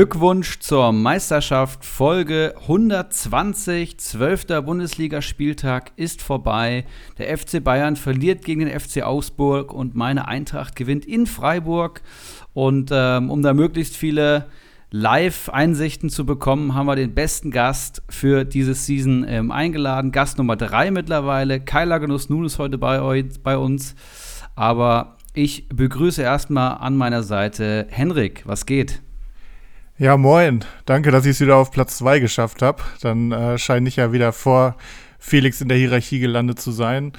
Glückwunsch zur Meisterschaft. Folge 120, 12. Bundesligaspieltag ist vorbei. Der FC Bayern verliert gegen den FC Augsburg und meine Eintracht gewinnt in Freiburg. Und ähm, um da möglichst viele Live-Einsichten zu bekommen, haben wir den besten Gast für diese Season ähm, eingeladen. Gast Nummer 3 mittlerweile. Keiler Genuss nun ist heute bei, euch, bei uns. Aber ich begrüße erstmal an meiner Seite Henrik. Was geht? Ja, moin. Danke, dass ich es wieder auf Platz 2 geschafft habe. Dann äh, scheine ich ja wieder vor Felix in der Hierarchie gelandet zu sein.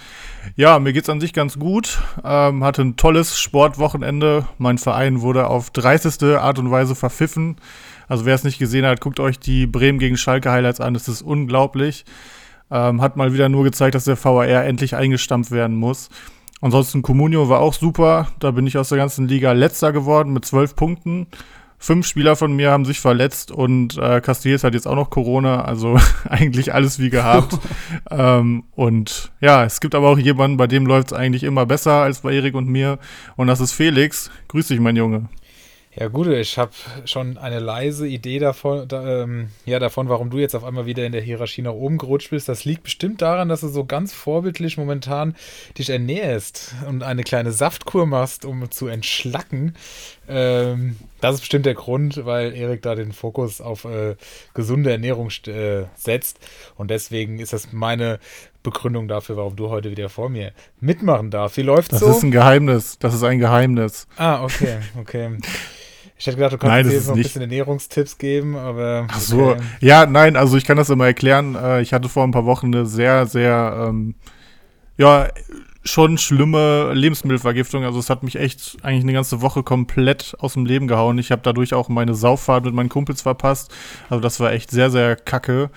Ja, mir geht's an sich ganz gut. Ähm, hatte ein tolles Sportwochenende. Mein Verein wurde auf dreisteste Art und Weise verpfiffen. Also wer es nicht gesehen hat, guckt euch die Bremen gegen Schalke Highlights an. Das ist unglaublich. Ähm, hat mal wieder nur gezeigt, dass der VAR endlich eingestampft werden muss. Ansonsten Comunio war auch super. Da bin ich aus der ganzen Liga letzter geworden mit zwölf Punkten. Fünf Spieler von mir haben sich verletzt und äh, Castells hat jetzt auch noch Corona, also eigentlich alles wie gehabt. ähm, und ja, es gibt aber auch jemanden, bei dem läuft es eigentlich immer besser als bei Erik und mir. Und das ist Felix. Grüß dich, mein Junge. Ja, gut, ich habe schon eine leise Idee davon, da, ähm, ja, davon, warum du jetzt auf einmal wieder in der Hierarchie nach oben gerutscht bist. Das liegt bestimmt daran, dass du so ganz vorbildlich momentan dich ernährst und eine kleine Saftkur machst, um zu entschlacken. Ähm, das ist bestimmt der Grund, weil Erik da den Fokus auf äh, gesunde Ernährung äh, setzt. Und deswegen ist das meine Begründung dafür, warum du heute wieder vor mir mitmachen darfst. Wie läuft's das so? Das ist ein Geheimnis. Das ist ein Geheimnis. Ah, okay, okay. Ich hätte gedacht, du kannst nein, jetzt noch ein bisschen Ernährungstipps geben, aber. Ach so, okay. ja, nein, also ich kann das immer erklären. Äh, ich hatte vor ein paar Wochen eine sehr, sehr, ähm, ja, schon schlimme Lebensmittelvergiftung. Also es hat mich echt eigentlich eine ganze Woche komplett aus dem Leben gehauen. Ich habe dadurch auch meine Sauffahrt mit meinen Kumpels verpasst. Also das war echt sehr, sehr kacke.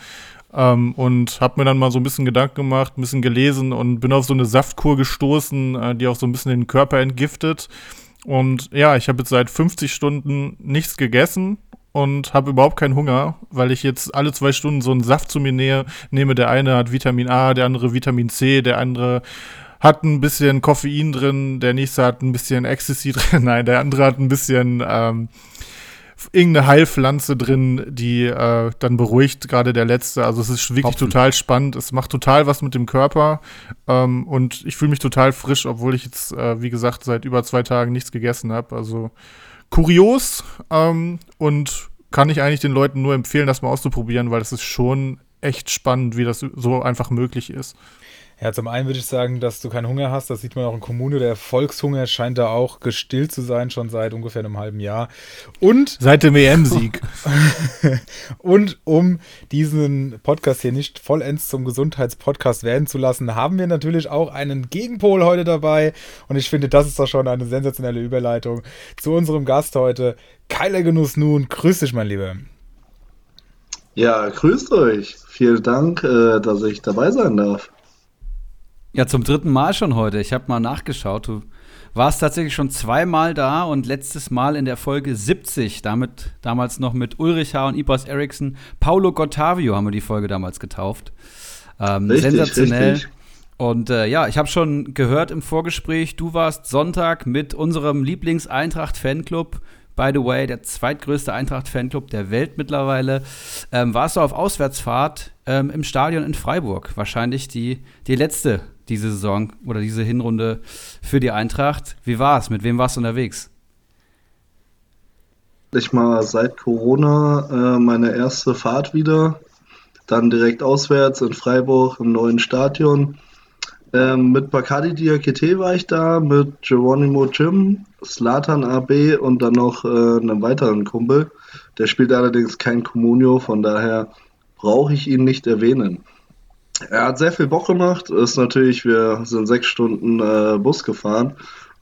Ähm, und habe mir dann mal so ein bisschen Gedanken gemacht, ein bisschen gelesen und bin auf so eine Saftkur gestoßen, äh, die auch so ein bisschen den Körper entgiftet. Und ja, ich habe jetzt seit 50 Stunden nichts gegessen und habe überhaupt keinen Hunger, weil ich jetzt alle zwei Stunden so einen Saft zu mir nähe, nehme. Der eine hat Vitamin A, der andere Vitamin C, der andere hat ein bisschen Koffein drin, der nächste hat ein bisschen Ecstasy drin, nein, der andere hat ein bisschen ähm, irgendeine Heilpflanze drin, die äh, dann beruhigt, gerade der letzte. Also es ist wirklich Hopfen. total spannend. Es macht total was mit dem Körper. Ähm, und ich fühle mich total frisch, obwohl ich jetzt, äh, wie gesagt, seit über zwei Tagen nichts gegessen habe. Also kurios ähm, und kann ich eigentlich den Leuten nur empfehlen, das mal auszuprobieren, weil es ist schon echt spannend, wie das so einfach möglich ist. Ja, zum einen würde ich sagen, dass du keinen Hunger hast. Das sieht man auch in Kommune. Der Volkshunger scheint da auch gestillt zu sein, schon seit ungefähr einem halben Jahr. Und. Seit dem EM-Sieg. und um diesen Podcast hier nicht vollends zum Gesundheitspodcast werden zu lassen, haben wir natürlich auch einen Gegenpol heute dabei. Und ich finde, das ist doch schon eine sensationelle Überleitung zu unserem Gast heute. Keiler Genuss nun. Grüß dich, mein Lieber. Ja, grüßt euch. Vielen Dank, äh, dass ich dabei sein darf. Ja, zum dritten Mal schon heute. Ich habe mal nachgeschaut. Du warst tatsächlich schon zweimal da und letztes Mal in der Folge 70, damit damals noch mit Ulrich H. und Ibras Eriksson. Paulo Gottavio haben wir die Folge damals getauft. Ähm, richtig, sensationell. Richtig. Und äh, ja, ich habe schon gehört im Vorgespräch, du warst Sonntag mit unserem Lieblings-Eintracht-Fanclub by the way, der zweitgrößte Eintracht-Fanclub der Welt mittlerweile. Ähm, warst du auf Auswärtsfahrt ähm, im Stadion in Freiburg? Wahrscheinlich die, die letzte diese Saison oder diese Hinrunde für die Eintracht. Wie war es? Mit wem warst du unterwegs? Ich mal seit Corona äh, meine erste Fahrt wieder. Dann direkt auswärts in Freiburg im neuen Stadion. Ähm, mit Bacardi Diakite war ich da, mit Geronimo Jim, Slatan AB und dann noch äh, einem weiteren Kumpel. Der spielt allerdings kein Comunio, von daher brauche ich ihn nicht erwähnen. Er hat sehr viel Bock gemacht. Ist natürlich, wir sind sechs Stunden äh, Bus gefahren.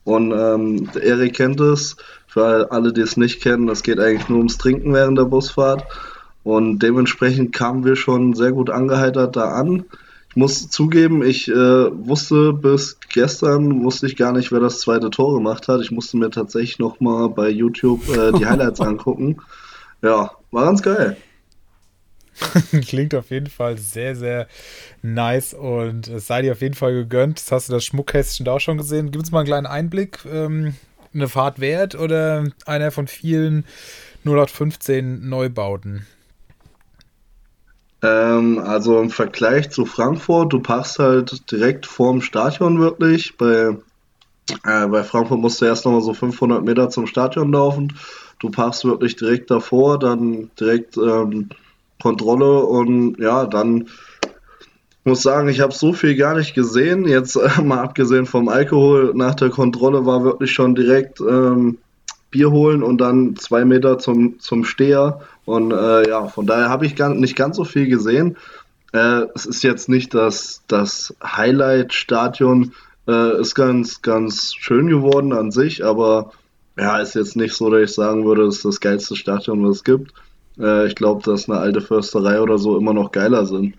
Und ähm, Erik kennt es. Für alle, die es nicht kennen, es geht eigentlich nur ums Trinken während der Busfahrt. Und dementsprechend kamen wir schon sehr gut angeheitert da an. Ich muss zugeben, ich äh, wusste bis gestern, wusste ich gar nicht, wer das zweite Tor gemacht hat. Ich musste mir tatsächlich nochmal bei YouTube äh, die Highlights angucken. Ja, war ganz geil. Klingt auf jeden Fall sehr, sehr nice und es sei dir auf jeden Fall gegönnt. Jetzt hast du das Schmuckkästchen da auch schon gesehen. Gibt es mal einen kleinen Einblick? Ähm, eine Fahrt wert oder einer von vielen 0815 Neubauten? Ähm, also im Vergleich zu Frankfurt, du parkst halt direkt vorm Stadion wirklich. Bei, äh, bei Frankfurt musst du erst nochmal so 500 Meter zum Stadion laufen. Du parkst wirklich direkt davor, dann direkt ähm, Kontrolle und ja, dann muss sagen, ich habe so viel gar nicht gesehen. Jetzt äh, mal abgesehen vom Alkohol, nach der Kontrolle war wirklich schon direkt ähm, Bier holen und dann zwei Meter zum, zum Steher. Und äh, ja, von daher habe ich gar, nicht ganz so viel gesehen. Äh, es ist jetzt nicht das, das Highlight-Stadion, äh, ist ganz, ganz schön geworden an sich, aber ja, ist jetzt nicht so, dass ich sagen würde, es ist das geilste Stadion, was es gibt. Äh, ich glaube, dass eine alte Försterei oder so immer noch geiler sind.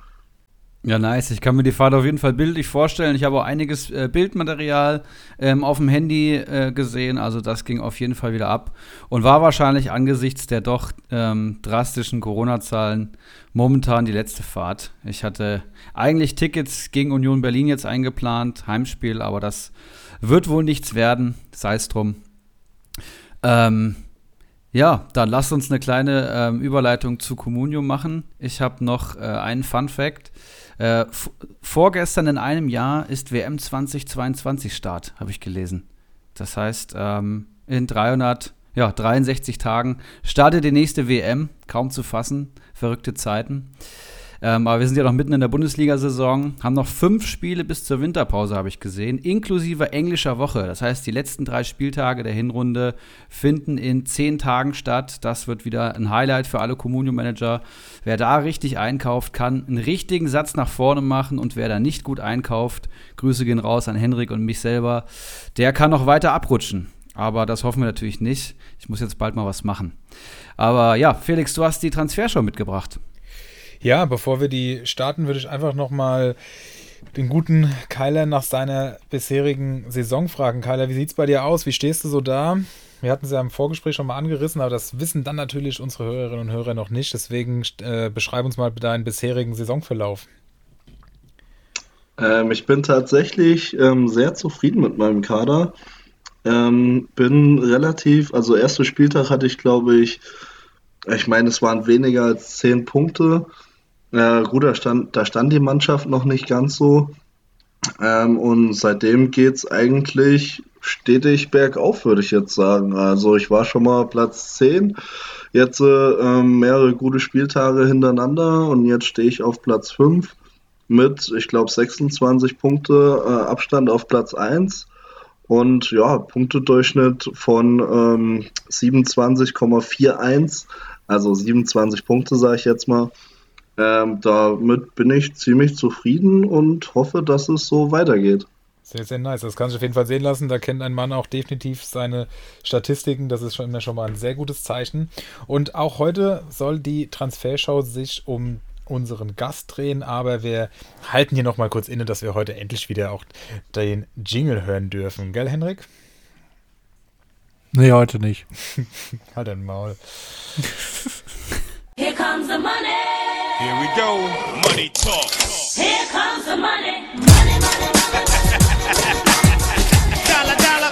Ja, nice. Ich kann mir die Fahrt auf jeden Fall bildlich vorstellen. Ich habe auch einiges äh, Bildmaterial ähm, auf dem Handy äh, gesehen. Also das ging auf jeden Fall wieder ab. Und war wahrscheinlich angesichts der doch ähm, drastischen Corona-Zahlen momentan die letzte Fahrt. Ich hatte eigentlich Tickets gegen Union Berlin jetzt eingeplant, Heimspiel, aber das wird wohl nichts werden. Sei es drum. Ähm, ja, dann lasst uns eine kleine ähm, Überleitung zu Communio machen. Ich habe noch äh, einen Fun Fact. Äh, vorgestern in einem Jahr ist WM 2022 Start, habe ich gelesen. Das heißt, ähm, in 300, ja, 63 Tagen startet die nächste WM, kaum zu fassen, verrückte Zeiten. Ähm, aber wir sind ja noch mitten in der Bundesliga-Saison, haben noch fünf Spiele bis zur Winterpause, habe ich gesehen, inklusive englischer Woche. Das heißt, die letzten drei Spieltage der Hinrunde finden in zehn Tagen statt. Das wird wieder ein Highlight für alle Communio-Manager. Wer da richtig einkauft, kann einen richtigen Satz nach vorne machen und wer da nicht gut einkauft, Grüße gehen raus an Henrik und mich selber, der kann noch weiter abrutschen. Aber das hoffen wir natürlich nicht. Ich muss jetzt bald mal was machen. Aber ja, Felix, du hast die Transfershow mitgebracht. Ja, bevor wir die starten, würde ich einfach nochmal den guten Kyler nach seiner bisherigen Saison fragen. Kyler, wie sieht es bei dir aus? Wie stehst du so da? Wir hatten es ja im Vorgespräch schon mal angerissen, aber das wissen dann natürlich unsere Hörerinnen und Hörer noch nicht. Deswegen äh, beschreib uns mal deinen bisherigen Saisonverlauf. Ähm, ich bin tatsächlich ähm, sehr zufrieden mit meinem Kader. Ähm, bin relativ, also erster Spieltag hatte ich, glaube ich, ich meine, es waren weniger als zehn Punkte. Äh, gut, da stand, da stand die Mannschaft noch nicht ganz so. Ähm, und seitdem geht es eigentlich stetig bergauf, würde ich jetzt sagen. Also ich war schon mal Platz 10, jetzt äh, mehrere gute Spieltage hintereinander und jetzt stehe ich auf Platz 5 mit, ich glaube, 26 Punkte äh, Abstand auf Platz 1 und ja, Punktedurchschnitt von ähm, 27,41, also 27 Punkte, sage ich jetzt mal. Ähm, damit bin ich ziemlich zufrieden und hoffe, dass es so weitergeht. Sehr, sehr nice. Das kann ich auf jeden Fall sehen lassen. Da kennt ein Mann auch definitiv seine Statistiken. Das ist schon immer schon mal ein sehr gutes Zeichen. Und auch heute soll die Transferschau sich um unseren Gast drehen, aber wir halten hier nochmal kurz inne, dass wir heute endlich wieder auch den Jingle hören dürfen. Gell, Henrik? Nee, heute nicht. halt dein Maul. Here comes the money. Here we go. Money talk. Here comes the money. Money, money, money. Dollar, dollar.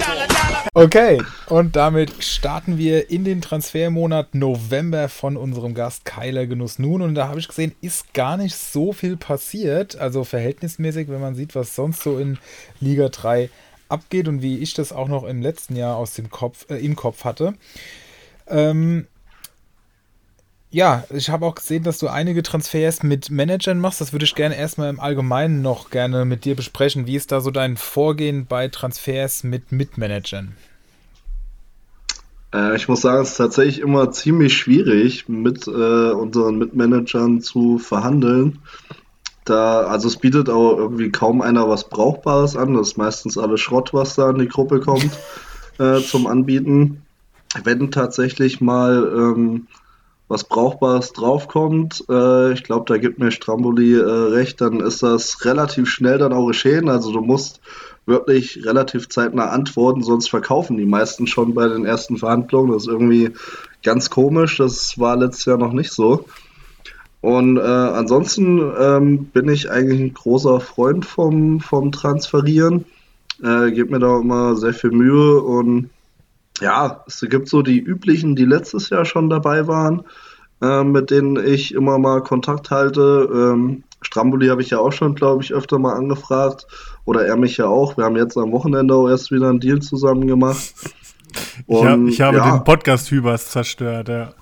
Dollar, dollar. Okay, und damit starten wir in den Transfermonat November von unserem Gast Kyler Genuss nun. Und da habe ich gesehen, ist gar nicht so viel passiert. Also verhältnismäßig, wenn man sieht, was sonst so in Liga 3 abgeht und wie ich das auch noch im letzten Jahr aus dem Kopf, äh, im Kopf hatte. Ähm, ja, ich habe auch gesehen, dass du einige Transfers mit Managern machst. Das würde ich gerne erstmal im Allgemeinen noch gerne mit dir besprechen. Wie ist da so dein Vorgehen bei Transfers mit Mitmanagern? Äh, ich muss sagen, es ist tatsächlich immer ziemlich schwierig, mit äh, unseren Mitmanagern zu verhandeln. Da, also es bietet auch irgendwie kaum einer was Brauchbares an. Das ist meistens alles Schrott, was da in die Gruppe kommt äh, zum Anbieten. Wenn tatsächlich mal ähm, was Brauchbares draufkommt, äh, ich glaube, da gibt mir Stramboli äh, recht, dann ist das relativ schnell dann auch geschehen. Also du musst wirklich relativ zeitnah antworten, sonst verkaufen die meisten schon bei den ersten Verhandlungen. Das ist irgendwie ganz komisch, das war letztes Jahr noch nicht so. Und äh, ansonsten ähm, bin ich eigentlich ein großer Freund vom, vom Transferieren. Äh, gebe mir da immer sehr viel Mühe und ja, es gibt so die üblichen, die letztes Jahr schon dabei waren, äh, mit denen ich immer mal Kontakt halte. Ähm, Stramboli habe ich ja auch schon, glaube ich, öfter mal angefragt. Oder er mich ja auch. Wir haben jetzt am Wochenende auch erst wieder einen Deal zusammen gemacht. Ich, hab, Und, ich habe ja, den Podcast Hübers zerstört, ja.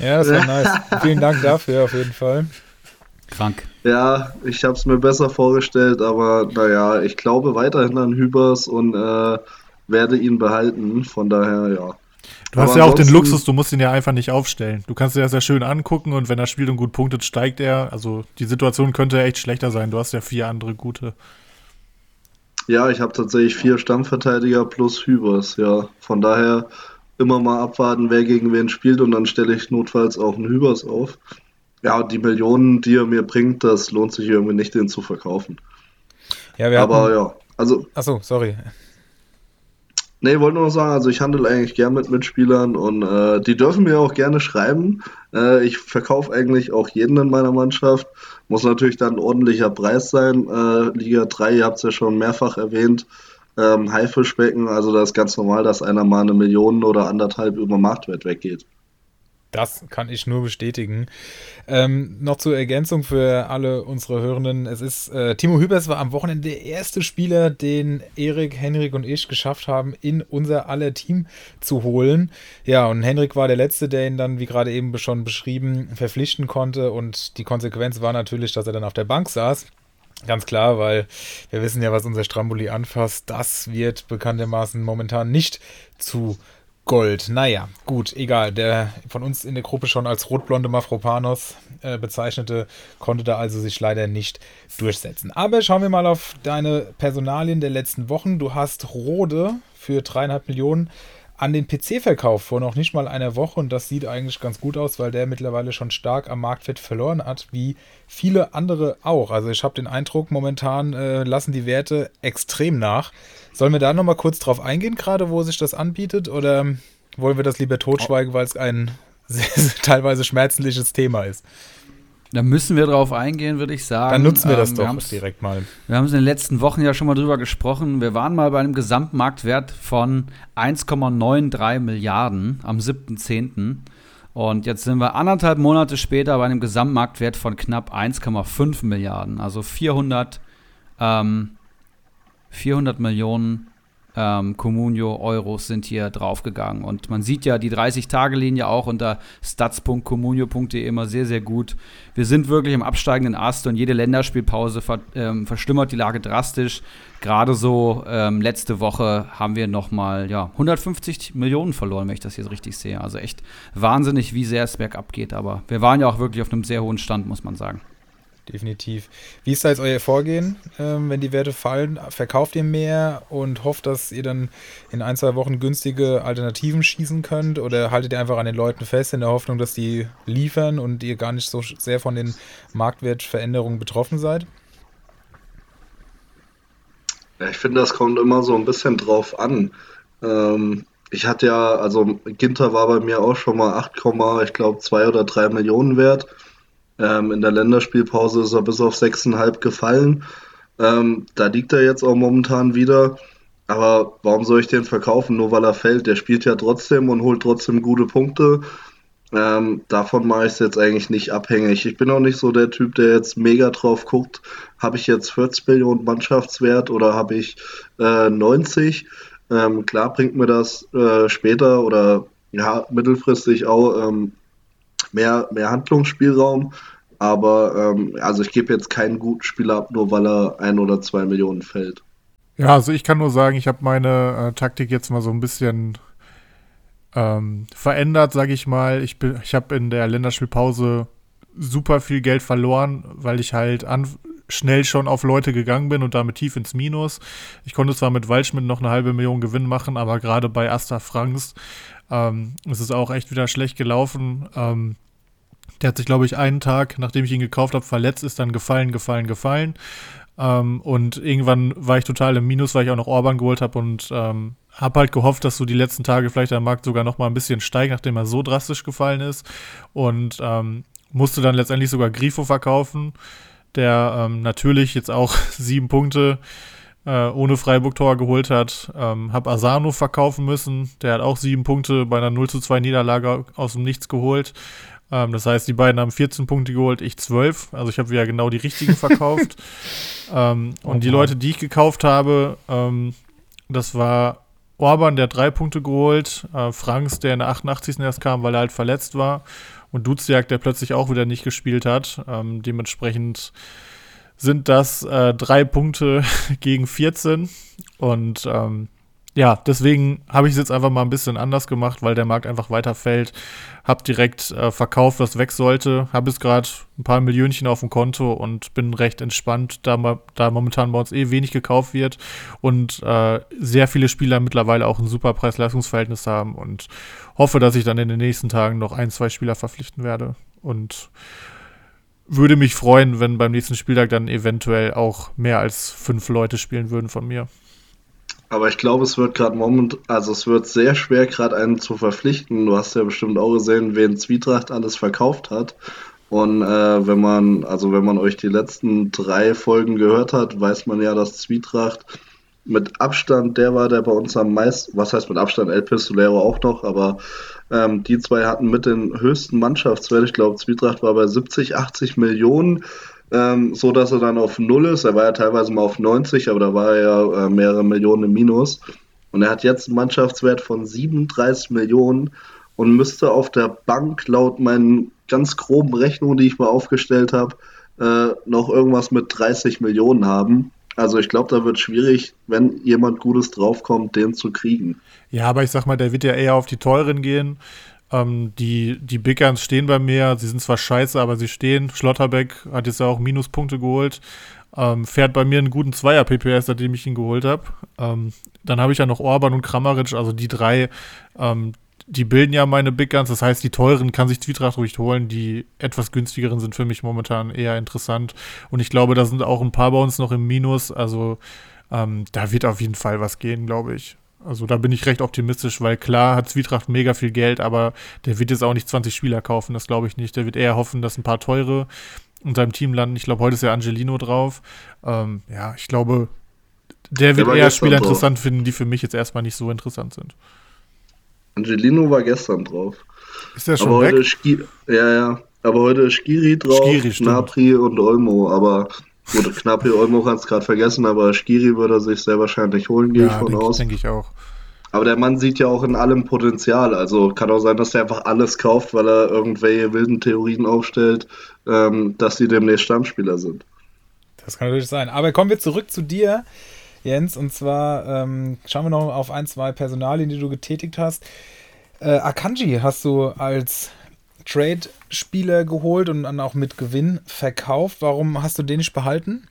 Ja, das war nice. Vielen Dank dafür auf jeden Fall. Krank. Ja, ich habe es mir besser vorgestellt, aber naja, ich glaube weiterhin an Hübers und äh, werde ihn behalten. Von daher, ja. Du hast Aber ja auch den Luxus, du musst ihn ja einfach nicht aufstellen. Du kannst dir das ja schön angucken und wenn er spielt und gut punktet, steigt er. Also die Situation könnte echt schlechter sein. Du hast ja vier andere gute. Ja, ich habe tatsächlich vier Stammverteidiger plus Hübers, ja. Von daher immer mal abwarten, wer gegen wen spielt und dann stelle ich notfalls auch einen Hübers auf. Ja, die Millionen, die er mir bringt, das lohnt sich irgendwie nicht, den zu verkaufen. Ja, wir Aber hatten, ja, also, Achso, sorry. Nee, wollte nur noch sagen, also ich handle eigentlich gern mit Mitspielern und äh, die dürfen mir auch gerne schreiben. Äh, ich verkaufe eigentlich auch jeden in meiner Mannschaft. Muss natürlich dann ein ordentlicher Preis sein. Äh, Liga 3, ihr habt es ja schon mehrfach erwähnt. Ähm, Haifischbecken, also das ist ganz normal, dass einer mal eine Million oder anderthalb über Marktwert weggeht. Das kann ich nur bestätigen. Ähm, noch zur Ergänzung für alle unsere Hörenden. Es ist, äh, Timo Hübers war am Wochenende der erste Spieler, den Erik, Henrik und ich geschafft haben, in unser aller Team zu holen. Ja, und Henrik war der Letzte, der ihn dann, wie gerade eben schon beschrieben, verpflichten konnte. Und die Konsequenz war natürlich, dass er dann auf der Bank saß. Ganz klar, weil wir wissen ja, was unser Stramboli anfasst. Das wird bekanntermaßen momentan nicht zu Gold. Naja, gut, egal. Der von uns in der Gruppe schon als rotblonde Mafropanos äh, bezeichnete, konnte da also sich leider nicht durchsetzen. Aber schauen wir mal auf deine Personalien der letzten Wochen. Du hast Rode für dreieinhalb Millionen an den PC verkauft vor noch nicht mal einer Woche und das sieht eigentlich ganz gut aus, weil der mittlerweile schon stark am Marktwert verloren hat, wie viele andere auch. Also ich habe den Eindruck, momentan äh, lassen die Werte extrem nach. Sollen wir da nochmal kurz drauf eingehen, gerade wo sich das anbietet, oder wollen wir das lieber totschweigen, weil es ein teilweise schmerzliches Thema ist? Da müssen wir drauf eingehen, würde ich sagen. Dann nutzen wir das Ähm, doch haben's- direkt mal. Wir haben es in den letzten Wochen ja schon mal drüber gesprochen. Wir waren mal bei einem Gesamtmarktwert von 1,93 Milliarden am 7.10. Und jetzt sind wir anderthalb Monate später bei einem Gesamtmarktwert von knapp 1,5 Milliarden. Also 400, ähm, 400 Millionen ähm, Comunio-Euros sind hier draufgegangen. Und man sieht ja die 30-Tage-Linie auch unter stats.comunio.de immer sehr, sehr gut. Wir sind wirklich im absteigenden Ast und jede Länderspielpause ver ähm, verschlimmert die Lage drastisch. Gerade so ähm, letzte Woche haben wir nochmal ja, 150 Millionen verloren, wenn ich das jetzt richtig sehe. Also echt wahnsinnig, wie sehr es bergab geht. Aber wir waren ja auch wirklich auf einem sehr hohen Stand, muss man sagen. Definitiv. Wie ist da jetzt euer Vorgehen, ähm, wenn die Werte fallen? Verkauft ihr mehr und hofft, dass ihr dann in ein, zwei Wochen günstige Alternativen schießen könnt? Oder haltet ihr einfach an den Leuten fest in der Hoffnung, dass die liefern und ihr gar nicht so sehr von den Marktwertveränderungen betroffen seid? Ja, ich finde, das kommt immer so ein bisschen drauf an. Ähm, ich hatte ja, also Ginter war bei mir auch schon mal 8, ich glaube 2 oder 3 Millionen wert. Ähm, in der Länderspielpause ist er bis auf 6,5 gefallen. Ähm, da liegt er jetzt auch momentan wieder. Aber warum soll ich den verkaufen, nur weil er fällt? Der spielt ja trotzdem und holt trotzdem gute Punkte. Ähm, davon mache ich es jetzt eigentlich nicht abhängig. Ich bin auch nicht so der Typ, der jetzt mega drauf guckt, habe ich jetzt 40 Millionen Mannschaftswert oder habe ich äh, 90? Ähm, klar bringt mir das äh, später oder ja, mittelfristig auch ähm, mehr, mehr Handlungsspielraum. Aber ähm, also ich gebe jetzt keinen guten Spieler ab, nur weil er ein oder zwei Millionen fällt. Ja, also ich kann nur sagen, ich habe meine äh, Taktik jetzt mal so ein bisschen ähm, verändert, sage ich mal. Ich, ich habe in der Länderspielpause super viel Geld verloren, weil ich halt an, schnell schon auf Leute gegangen bin und damit tief ins Minus. Ich konnte zwar mit Waldschmidt noch eine halbe Million Gewinn machen, aber gerade bei Asta Franks ähm, ist es auch echt wieder schlecht gelaufen. Ähm, der hat sich, glaube ich, einen Tag, nachdem ich ihn gekauft habe, verletzt, ist dann gefallen, gefallen, gefallen. Ähm, und irgendwann war ich total im Minus, weil ich auch noch Orban geholt habe und ähm, habe halt gehofft, dass so die letzten Tage vielleicht der Markt sogar noch mal ein bisschen steigt, nachdem er so drastisch gefallen ist. Und ähm, musste dann letztendlich sogar Grifo verkaufen, der ähm, natürlich jetzt auch sieben Punkte äh, ohne Freiburg-Tor geholt hat. Ähm, hab Asano verkaufen müssen. Der hat auch sieben Punkte bei einer 0 zu 2 Niederlage aus dem Nichts geholt. Ähm, das heißt, die beiden haben 14 Punkte geholt, ich 12. Also ich habe wieder genau die richtigen verkauft. ähm, und die Okay. Leute, die ich gekauft habe, ähm, das war Orban, der hat drei Punkte geholt, äh, Franks, der in der 88. erst kam, weil er halt verletzt war, und Duziak, der plötzlich auch wieder nicht gespielt hat. Ähm, dementsprechend sind das äh, drei Punkte gegen 14. Und ähm, ja, deswegen habe ich es jetzt einfach mal ein bisschen anders gemacht, weil der Markt einfach weiterfällt. Hab direkt äh, verkauft, was weg sollte. Habe jetzt gerade ein paar Millionchen auf dem Konto und bin recht entspannt, da, da momentan bei uns eh wenig gekauft wird und äh, sehr viele Spieler mittlerweile auch ein super Preis-Leistungs-Verhältnis haben und hoffe, dass ich dann in den nächsten Tagen noch ein, zwei Spieler verpflichten werde. Und würde mich freuen, wenn beim nächsten Spieltag dann eventuell auch mehr als fünf Leute spielen würden von mir. Aber ich glaube, es wird gerade moment, also es wird sehr schwer, gerade einen zu verpflichten. Du hast ja bestimmt auch gesehen, wen Zwietracht alles verkauft hat. Und äh, wenn man, also wenn man euch die letzten drei Folgen gehört hat, weiß man ja, dass Zwietracht mit Abstand der war, der bei uns am meisten, was heißt mit Abstand, El Pistolero auch noch, aber ähm, die zwei hatten mit den höchsten Mannschaftswert. Ich glaube, Zwietracht war bei 70, 80 Millionen ähm, so dass er dann auf Null ist. Er war ja teilweise mal auf 90, aber da war er ja äh, mehrere Millionen im Minus. Und er hat jetzt einen Mannschaftswert von 37 Millionen und müsste auf der Bank laut meinen ganz groben Rechnungen, die ich mal aufgestellt habe, äh, noch irgendwas mit 30 Millionen haben. Also ich glaube, da wird schwierig, wenn jemand Gutes draufkommt, den zu kriegen. Ja, aber ich sag mal, der wird ja eher auf die teuren gehen. Ähm, die, die Big Guns stehen bei mir. Sie sind zwar scheiße, aber sie stehen. Schlotterbeck hat jetzt ja auch Minuspunkte geholt. Ähm, fährt bei mir einen guten Zweier-PPS, seitdem ich ihn geholt habe. Ähm, dann habe ich ja noch Orban und Kramaric, also die drei, ähm, die bilden ja meine Big Guns. Das heißt, die teuren kann sich Zwietracht ruhig holen. Die etwas günstigeren sind für mich momentan eher interessant. Und ich glaube, da sind auch ein paar bei uns noch im Minus. Also ähm, da wird auf jeden Fall was gehen, glaube ich. Also da bin ich recht optimistisch, weil klar hat Zwietracht mega viel Geld, aber der wird jetzt auch nicht 20 Spieler kaufen, das glaube ich nicht. Der wird eher hoffen, dass ein paar teure in seinem Team landen. Ich glaube, heute ist ja Angelino drauf. Ähm, ja, ich glaube, der wird war eher Spieler drauf. interessant finden, die für mich jetzt erstmal nicht so interessant sind. Angelino war gestern drauf. Ist der Aber schon heute weg? Ski ja, ja. Aber heute ist Skiri drauf, Skiri. Gnabry und Olmo. Aber gut, Gnabry, Olmo hat es gerade vergessen, aber Skiri würde er sich sehr wahrscheinlich holen, gehe ich Ja, von denke aus. denk ich auch. Aber der Mann sieht ja auch in allem Potenzial. Also kann auch sein, dass der einfach alles kauft, weil er irgendwelche wilden Theorien aufstellt, ähm, dass sie demnächst Stammspieler sind. Das kann natürlich sein. Aber kommen wir zurück zu dir, Jens. Und zwar ähm, schauen wir noch auf ein, zwei Personalien, die du getätigt hast. Äh, Akanji hast du als Trade-Spieler geholt und dann auch mit Gewinn verkauft. Warum hast du den nicht behalten?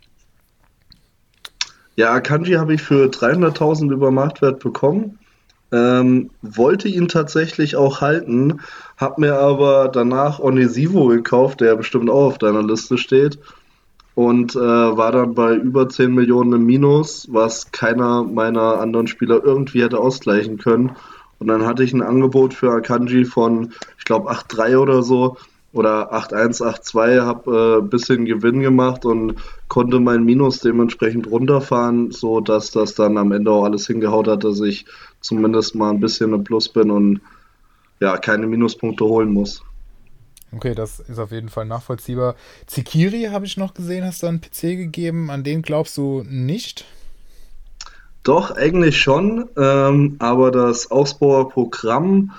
Ja, Akanji habe ich für 300.000 über Marktwert bekommen. Ähm, wollte ihn tatsächlich auch halten, habe mir aber danach Onisivo gekauft, der bestimmt auch auf deiner Liste steht. Und äh, war dann bei über 10 Millionen im Minus, was keiner meiner anderen Spieler irgendwie hätte ausgleichen können. Und dann hatte ich ein Angebot für Akanji von, ich glaube, 8,3 oder so oder 8,1, 8,2, habe ein äh, bisschen Gewinn gemacht und konnte mein Minus dementsprechend runterfahren, so dass das dann am Ende auch alles hingehaut hat, dass ich zumindest mal ein bisschen im Plus bin und ja, keine Minuspunkte holen muss. Okay, das ist auf jeden Fall nachvollziehbar. Zikiri habe ich noch gesehen, hast du einen PC gegeben. An den glaubst du nicht? Doch, eigentlich schon, ähm, aber das Ausbauer Programm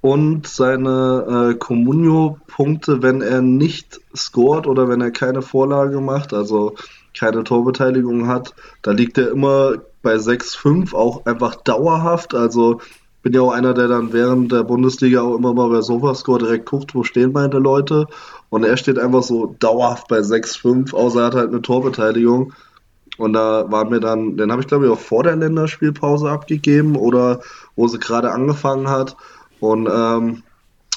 und seine äh, Comunio-Punkte, wenn er nicht scored oder wenn er keine Vorlage macht, also keine Torbeteiligung hat, da liegt er immer bei 6-5 auch einfach dauerhaft. Also bin ja auch einer, der dann während der Bundesliga auch immer mal bei Sofascore direkt guckt, wo stehen meine Leute. Und er steht einfach so dauerhaft bei 6-5, außer er hat halt eine Torbeteiligung. Und da war mir dann, den habe ich glaube ich auch vor der Länderspielpause abgegeben oder wo sie gerade angefangen hat. Und ähm,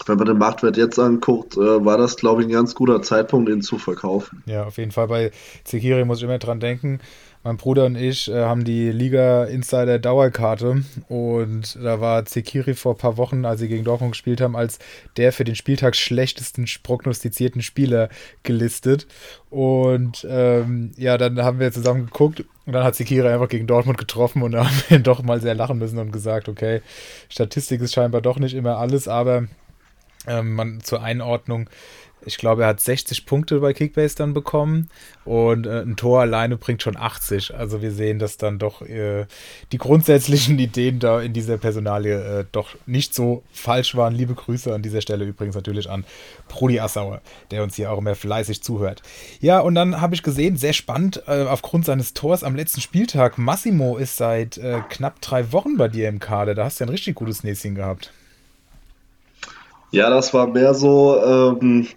wenn man den Marktwert jetzt anguckt, äh, war das glaube ich ein ganz guter Zeitpunkt, ihn zu verkaufen. Ja, auf jeden Fall. Bei Zikiri muss ich immer dran denken. Mein Bruder und ich äh, haben die Liga Insider Dauerkarte und da war Zekiri vor ein paar Wochen, als sie gegen Dortmund gespielt haben, als der für den Spieltag schlechtesten prognostizierten Spieler gelistet. Und ähm, ja, dann haben wir zusammen geguckt und dann hat Zekiri einfach gegen Dortmund getroffen und da haben wir doch mal sehr lachen müssen und gesagt, okay, Statistik ist scheinbar doch nicht immer alles, aber ähm, man, zur Einordnung, ich glaube, er hat 60 Punkte bei Kickbase dann bekommen und äh, ein Tor alleine bringt schon 80. Also wir sehen, dass dann doch äh, die grundsätzlichen Ideen da in dieser Personalie äh, doch nicht so falsch waren. Liebe Grüße an dieser Stelle übrigens natürlich an Brudi Assauer, der uns hier auch immer fleißig zuhört. Ja, und dann habe ich gesehen, sehr spannend, äh, aufgrund seines Tors am letzten Spieltag, Massimo ist seit äh, knapp drei Wochen bei dir im Kader. Da hast du ein richtig gutes Näschen gehabt. Ja, das war mehr so, ähm,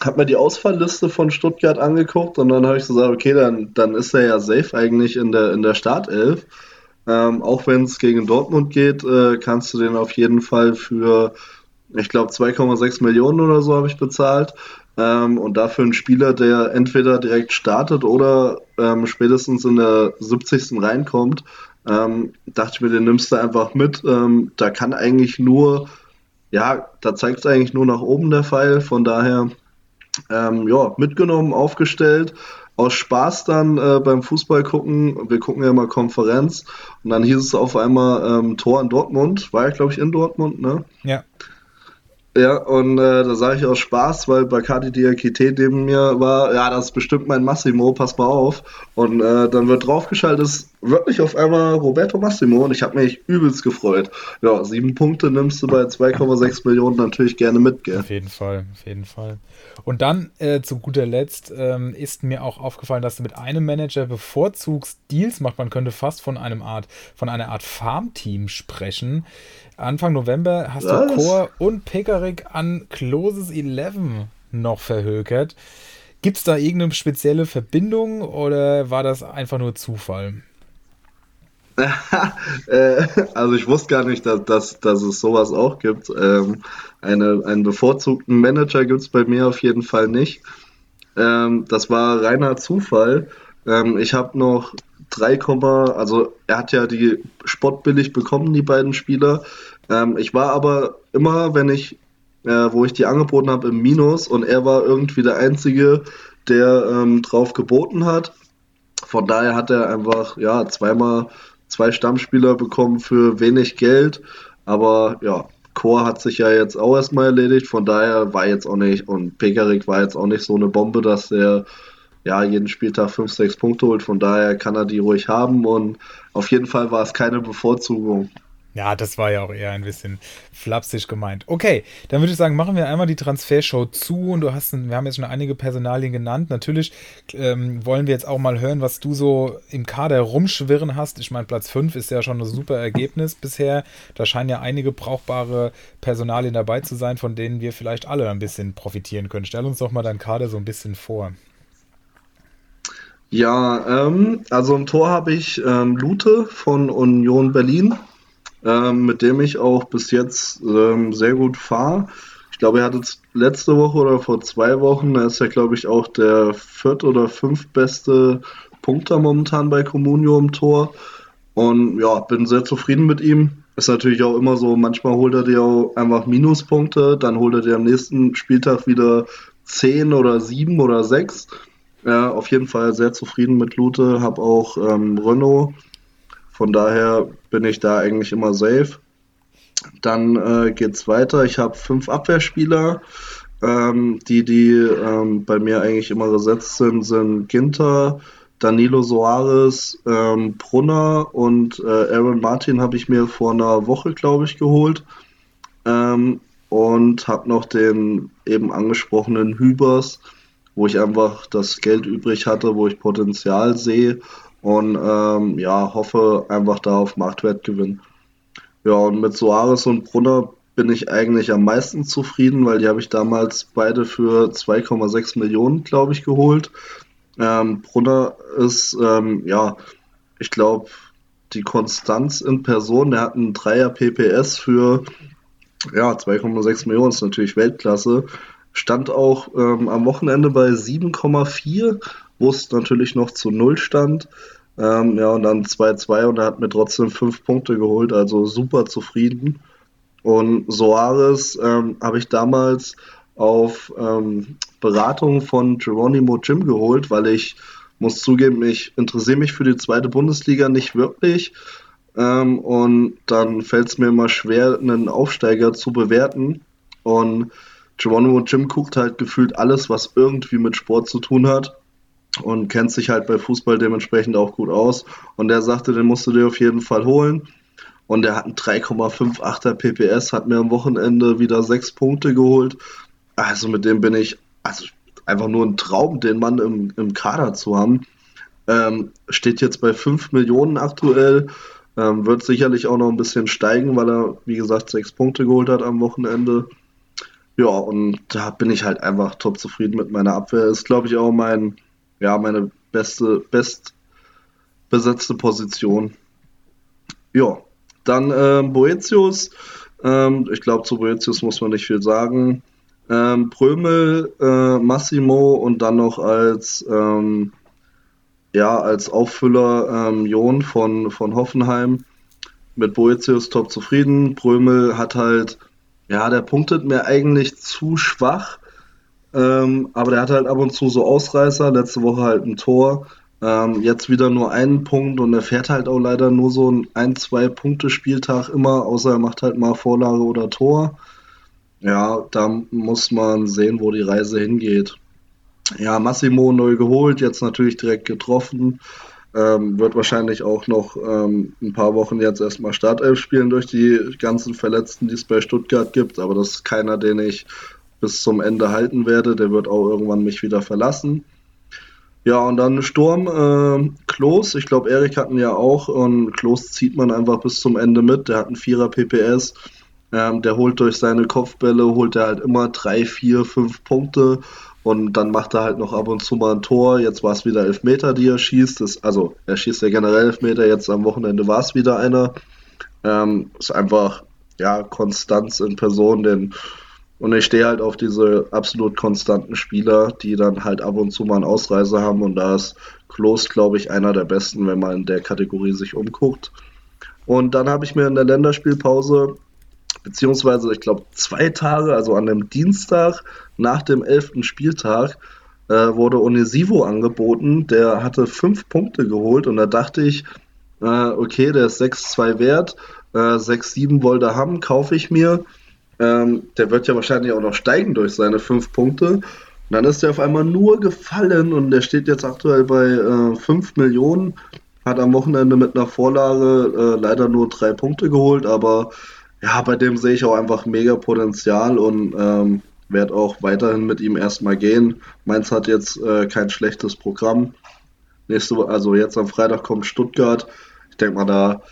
hab mir die Ausfallliste von Stuttgart angeguckt und dann habe ich gesagt, okay, dann, dann ist er ja safe eigentlich in der, in der Startelf. Ähm, auch wenn es gegen Dortmund geht, äh, kannst du den auf jeden Fall für, ich glaube, 2,6 Millionen oder so habe ich bezahlt. Ähm, und dafür einen Spieler, der entweder direkt startet oder ähm, spätestens in der 70. reinkommt, ähm, dachte ich mir, den nimmst du einfach mit. Ähm, da kann eigentlich nur, ja, da zeigt es eigentlich nur nach oben der Pfeil. Von daher ähm, ja, mitgenommen, aufgestellt. Aus Spaß dann äh, beim Fußball gucken, wir gucken ja mal Konferenz und dann hieß es auf einmal ähm, Tor in Dortmund, war ja glaube ich in Dortmund, ne? Ja. Ja, und äh, da sage ich aus Spaß, weil Bacardi Diakite neben mir war, ja, das ist bestimmt mein Massimo, pass mal auf. Und äh, dann wird draufgeschaltet, ist wirklich auf einmal Roberto Massimo und ich habe mich übelst gefreut. Ja, sieben Punkte nimmst du bei 2,6 Millionen natürlich gerne mit, gell? Auf jeden Fall, auf jeden Fall. Und dann äh, zu guter Letzt ähm, ist mir auch aufgefallen, dass du mit einem Manager bevorzugst Deals macht. Man könnte fast von einem Art, von einer Art Farmteam sprechen. Anfang November hast Was? du Chor und Pekarik an Closes 11 noch verhökert. Gibt es da irgendeine spezielle Verbindung oder war das einfach nur Zufall? also ich wusste gar nicht, dass, dass, dass es sowas auch gibt. Ähm, eine, einen bevorzugten Manager gibt es bei mir auf jeden Fall nicht. Ähm, das war reiner Zufall. Ähm, ich habe noch 3, also er hat ja die spottbillig bekommen, die beiden Spieler. Ähm, ich war aber immer, wenn ich, äh, wo ich die angeboten habe, im Minus und er war irgendwie der Einzige, der ähm, drauf geboten hat. Von daher hat er einfach, ja, zweimal zwei Stammspieler bekommen für wenig Geld. Aber ja, Chor hat sich ja jetzt auch erstmal erledigt. Von daher war jetzt auch nicht, und Pekarik war jetzt auch nicht so eine Bombe, dass er ja jeden Spieltag 5, 6 Punkte holt. Von daher kann er die ruhig haben. Und auf jeden Fall war es keine Bevorzugung. Ja, das war ja auch eher ein bisschen flapsig gemeint. Okay, dann würde ich sagen, machen wir einmal die Transfershow zu und du hast, wir haben jetzt schon einige Personalien genannt. Natürlich ähm, wollen wir jetzt auch mal hören, was du so im Kader rumschwirren hast. Ich meine, Platz 5 ist ja schon ein super Ergebnis bisher. Da scheinen ja einige brauchbare Personalien dabei zu sein, von denen wir vielleicht alle ein bisschen profitieren können. Stell uns doch mal deinen Kader so ein bisschen vor. Ja, ähm, also im Tor habe ich ähm, Lute von Union Berlin, ähm, mit dem ich auch bis jetzt ähm, sehr gut fahre. Ich glaube, er hatte letzte Woche oder vor zwei Wochen, da ist er, glaube ich, auch der viert- oder fünftbeste Punkter momentan bei Comunio im Tor. Und ja, bin sehr zufrieden mit ihm. Ist natürlich auch immer so, manchmal holt er dir auch einfach Minuspunkte, dann holt er dir am nächsten Spieltag wieder 10 oder 7 oder 6. Ja, auf jeden Fall sehr zufrieden mit Lute, habe auch ähm, Renault. Von daher bin ich da eigentlich immer safe. Dann äh, geht's weiter. Ich habe fünf Abwehrspieler. Ähm, die, die ähm, bei mir eigentlich immer gesetzt sind, sind Ginter, Danilo Soares, ähm, Brunner und äh, Aaron Martin habe ich mir vor einer Woche, glaube ich, geholt. Ähm, und habe noch den eben angesprochenen Hübers, wo ich einfach das Geld übrig hatte, wo ich Potenzial sehe und ähm, ja, hoffe einfach da auf Marktwertgewinn. Ja, und mit Soares und Brunner bin ich eigentlich am meisten zufrieden, weil die habe ich damals beide für 2,6 Millionen, glaube ich, geholt. Ähm, Brunner ist, ähm, ja, ich glaube, die Konstanz in Person, der hat einen Dreier PPS für ja, 2,6 Millionen, ist natürlich Weltklasse. Stand auch ähm, am Wochenende bei 7,4, es natürlich noch zu Null stand. Ähm, ja, und dann 2-2 und er hat mir trotzdem fünf Punkte geholt, also super zufrieden. Und Soares ähm, habe ich damals auf ähm, Beratung von Geronimo Jim geholt, weil ich muss zugeben, ich interessiere mich für die zweite Bundesliga nicht wirklich. Ähm, und dann fällt es mir immer schwer, einen Aufsteiger zu bewerten. Und Geronimo Jim guckt halt gefühlt alles, was irgendwie mit Sport zu tun hat und kennt sich halt bei Fußball dementsprechend auch gut aus. Und der sagte, den musst du dir auf jeden Fall holen. Und er hat einen 3,58er PPS, hat mir am Wochenende wieder sechs Punkte geholt. Also mit dem bin ich, also einfach nur ein Traum, den Mann im, im Kader zu haben. Ähm, steht jetzt bei 5 Millionen aktuell. Ähm, wird sicherlich auch noch ein bisschen steigen, weil er, wie gesagt, sechs Punkte geholt hat am Wochenende. Ja, und da bin ich halt einfach top zufrieden mit meiner Abwehr. Ist, glaube ich, auch mein, ja, meine beste, best besetzte Position. Ja, dann ähm, Boetius. Ähm, ich glaube, zu Boetius muss man nicht viel sagen. Ähm, Prömel, äh, Massimo und dann noch als, ähm, ja, als Auffüller ähm, Jon von, von Hoffenheim. Mit Boetius top zufrieden. Prömel hat halt, ja, der punktet mir eigentlich zu schwach. Ähm, aber der hat halt ab und zu so Ausreißer. Letzte Woche halt ein Tor. Ähm, jetzt wieder nur einen Punkt und er fährt halt auch leider nur so ein ein, zwei Punkte Spieltag immer, außer er macht halt mal Vorlage oder Tor. Ja, da muss man sehen, wo die Reise hingeht. Ja, Massimo neu geholt, jetzt natürlich direkt getroffen. Ähm, wird wahrscheinlich auch noch ähm, ein paar Wochen jetzt erstmal Startelf spielen durch die ganzen Verletzten, die es bei Stuttgart gibt. Aber das ist keiner, den ich bis zum Ende halten werde. Der wird auch irgendwann mich wieder verlassen. Ja, und dann Sturm, äh, Klos. Ich glaube, Erik hatten ja auch. Und Klos zieht man einfach bis zum Ende mit. Der hat einen Vierer PPS. Ähm, der holt durch seine Kopfbälle, holt er halt immer drei, vier, fünf Punkte. Und dann macht er halt noch ab und zu mal ein Tor. Jetzt war es wieder Elfmeter, die er schießt. Das, also, er schießt ja generell Elfmeter. Jetzt am Wochenende war es wieder einer. Ähm, ist einfach, ja, Konstanz in Person, denn und ich stehe halt auf diese absolut konstanten Spieler, die dann halt ab und zu mal einen Ausreißer haben. Und da ist Klos, glaube ich, einer der besten, wenn man in der Kategorie sich umguckt. Und dann habe ich mir in der Länderspielpause, beziehungsweise ich glaube zwei Tage, also an dem Dienstag nach dem elften Spieltag, äh, wurde Onesivo angeboten. Der hatte fünf Punkte geholt und da dachte ich, äh, okay, der ist 6-2 wert, äh, 6-7 wollte haben, kaufe ich mir. Ähm, der wird ja wahrscheinlich auch noch steigen durch seine fünf Punkte. Und dann ist er auf einmal nur gefallen und der steht jetzt aktuell bei äh, 5 Millionen. Hat am Wochenende mit einer Vorlage äh, leider nur drei Punkte geholt, aber ja, bei dem sehe ich auch einfach mega Potenzial und ähm, werde auch weiterhin mit ihm erstmal gehen. Mainz hat jetzt äh, kein schlechtes Programm. Nächste also jetzt am Freitag kommt Stuttgart. Ich denke mal, da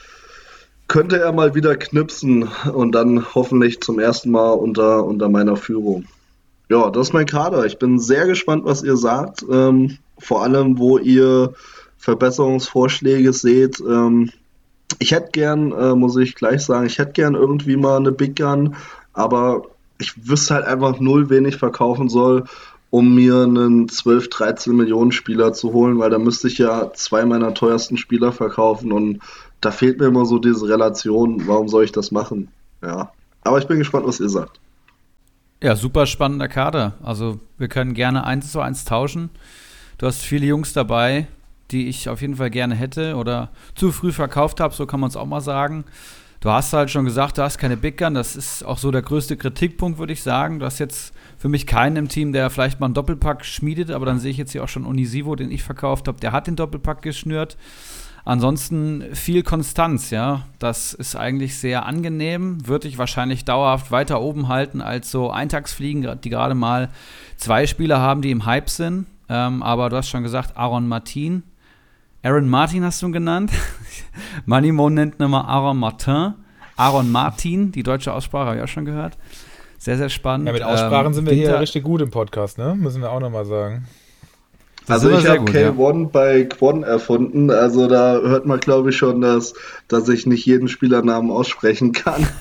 könnte er mal wieder knipsen und dann hoffentlich zum ersten Mal unter, unter meiner Führung. Ja, das ist mein Kader. Ich bin sehr gespannt, was ihr sagt. Ähm, vor allem, wo ihr Verbesserungsvorschläge seht. Ähm, ich hätte gern, äh, muss ich gleich sagen, ich hätte gern irgendwie mal eine Big Gun, aber ich wüsste halt einfach null, wen ich verkaufen soll, um mir einen 12, 13 Millionen Spieler zu holen, weil da müsste ich ja zwei meiner teuersten Spieler verkaufen und da fehlt mir immer so diese Relation, warum soll ich das machen? Ja. Aber ich bin gespannt, was ihr sagt. Ja, super spannender Kader. Also wir können gerne eins zu eins tauschen. Du hast viele Jungs dabei, die ich auf jeden Fall gerne hätte oder zu früh verkauft habe, so kann man es auch mal sagen. Du hast halt schon gesagt, du hast keine Big Gun. Das ist auch so der größte Kritikpunkt, würde ich sagen. Du hast jetzt für mich keinen im Team, der vielleicht mal einen Doppelpack schmiedet, aber dann sehe ich jetzt hier auch schon Unisivo, den ich verkauft habe, der hat den Doppelpack geschnürt. Ansonsten viel Konstanz, ja. Das ist eigentlich sehr angenehm. Würde ich wahrscheinlich dauerhaft weiter oben halten als so Eintagsfliegen, die gerade mal zwei Spieler haben, die im Hype sind. Ähm, aber du hast schon gesagt, Aaron Martin. Aaron Martin hast du ihn genannt. Manimo nennt nochmal Aaron Martin. Aaron Martin, die deutsche Aussprache habe ich auch schon gehört. Sehr, sehr spannend. Ja, mit Aussprachen Ähm, sind wir hier Winter- richtig gut im Podcast, ne? Müssen wir auch nochmal sagen. Das Also ich habe gut, ja. K1 bei Quon erfunden, also da hört man glaube ich schon, dass, dass ich nicht jeden Spielernamen aussprechen kann.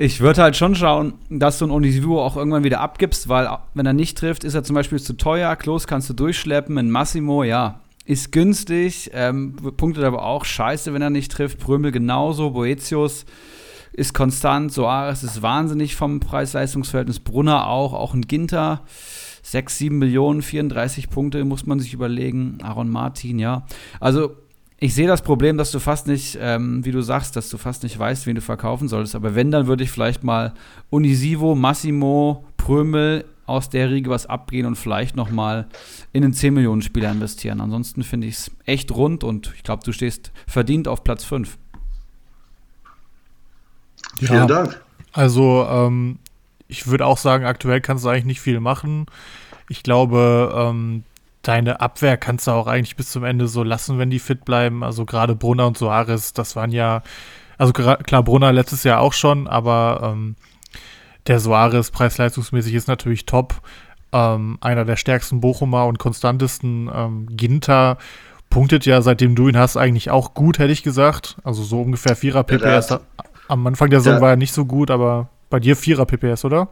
Ich würde halt schon schauen, dass du einen Onisivo auch irgendwann wieder abgibst, weil wenn er nicht trifft, ist er zum Beispiel zu teuer. Klos kannst du durchschleppen. In Massimo, ja, ist günstig, ähm, punktet aber auch scheiße, wenn er nicht trifft. Prömel genauso, Boetius ist konstant, Soares ist wahnsinnig vom Preis-Leistungs-Verhältnis, Brunner auch, auch ein Ginter. 6, 7 Millionen, 34 Punkte muss man sich überlegen. Aaron Martin, ja. Also ich sehe das Problem, dass du fast nicht, ähm, wie du sagst, dass du fast nicht weißt, wen du verkaufen solltest. Aber wenn, dann würde ich vielleicht mal Unisivo, Massimo, Prömel aus der Riege was abgehen und vielleicht noch mal in einen 10 Millionen Spieler investieren. Ansonsten finde ich es echt rund und ich glaube, du stehst verdient auf Platz 5. Vielen Dank. Also, ähm, ich würde auch sagen, aktuell kannst du eigentlich nicht viel machen. Ich glaube, ähm, deine Abwehr kannst du auch eigentlich bis zum Ende so lassen, wenn die fit bleiben. Also gerade Brunner und Soares, das waren ja, also klar, Brunner letztes Jahr auch schon, aber ähm, der Soares preis-leistungsmäßig ist natürlich top. Ähm, einer der stärksten Bochumer und konstantesten ähm, Ginter punktet ja, seitdem du ihn hast, eigentlich auch gut, hätte ich gesagt. Also so ungefähr 4er PPS. Am Anfang der Saison der- war er nicht so gut, aber bei dir 4er PPS, oder?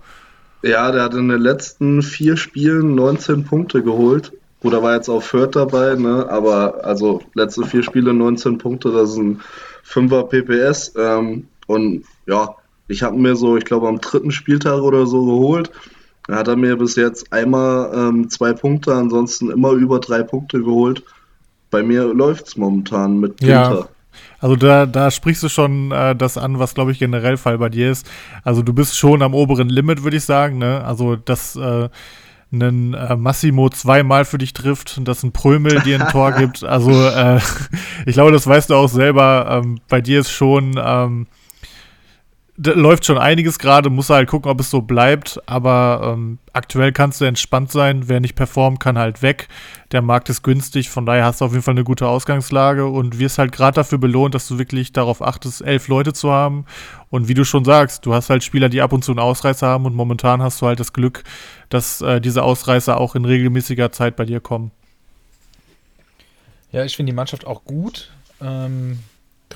Ja, der hat in den letzten vier Spielen 19 Punkte geholt. Oder war jetzt auch Fürth dabei, ne? Aber also letzte vier Spiele 19 Punkte, das ist ein 5er PPS. Ähm, und ja, ich habe mir so, ich glaube am dritten Spieltag oder so geholt. Da hat er mir bis jetzt einmal ähm, zwei Punkte, ansonsten immer über drei Punkte geholt. Bei mir läuft's momentan mit Ja. Also da, da sprichst du schon äh, das an, was glaube ich generell Fall bei dir ist. Also du bist schon am oberen Limit, würde ich sagen. Ne? Also dass äh, ein äh, Massimo zweimal für dich trifft und dass ein Prömel dir ein Tor gibt. Also äh, ich glaube, das weißt du auch selber. Ähm, bei dir ist schon ähm, läuft schon einiges gerade, muss halt gucken, ob es so bleibt. Aber ähm, aktuell kannst du entspannt sein. Wer nicht performt, kann halt weg. Der Markt ist günstig, von daher hast du auf jeden Fall eine gute Ausgangslage und wirst halt gerade dafür belohnt, dass du wirklich darauf achtest, elf Leute zu haben. Und wie du schon sagst, du hast halt Spieler, die ab und zu einen Ausreißer haben und momentan hast du halt das Glück, dass äh, diese Ausreißer auch in regelmäßiger Zeit bei dir kommen. Ja, ich finde die Mannschaft auch gut. Ähm,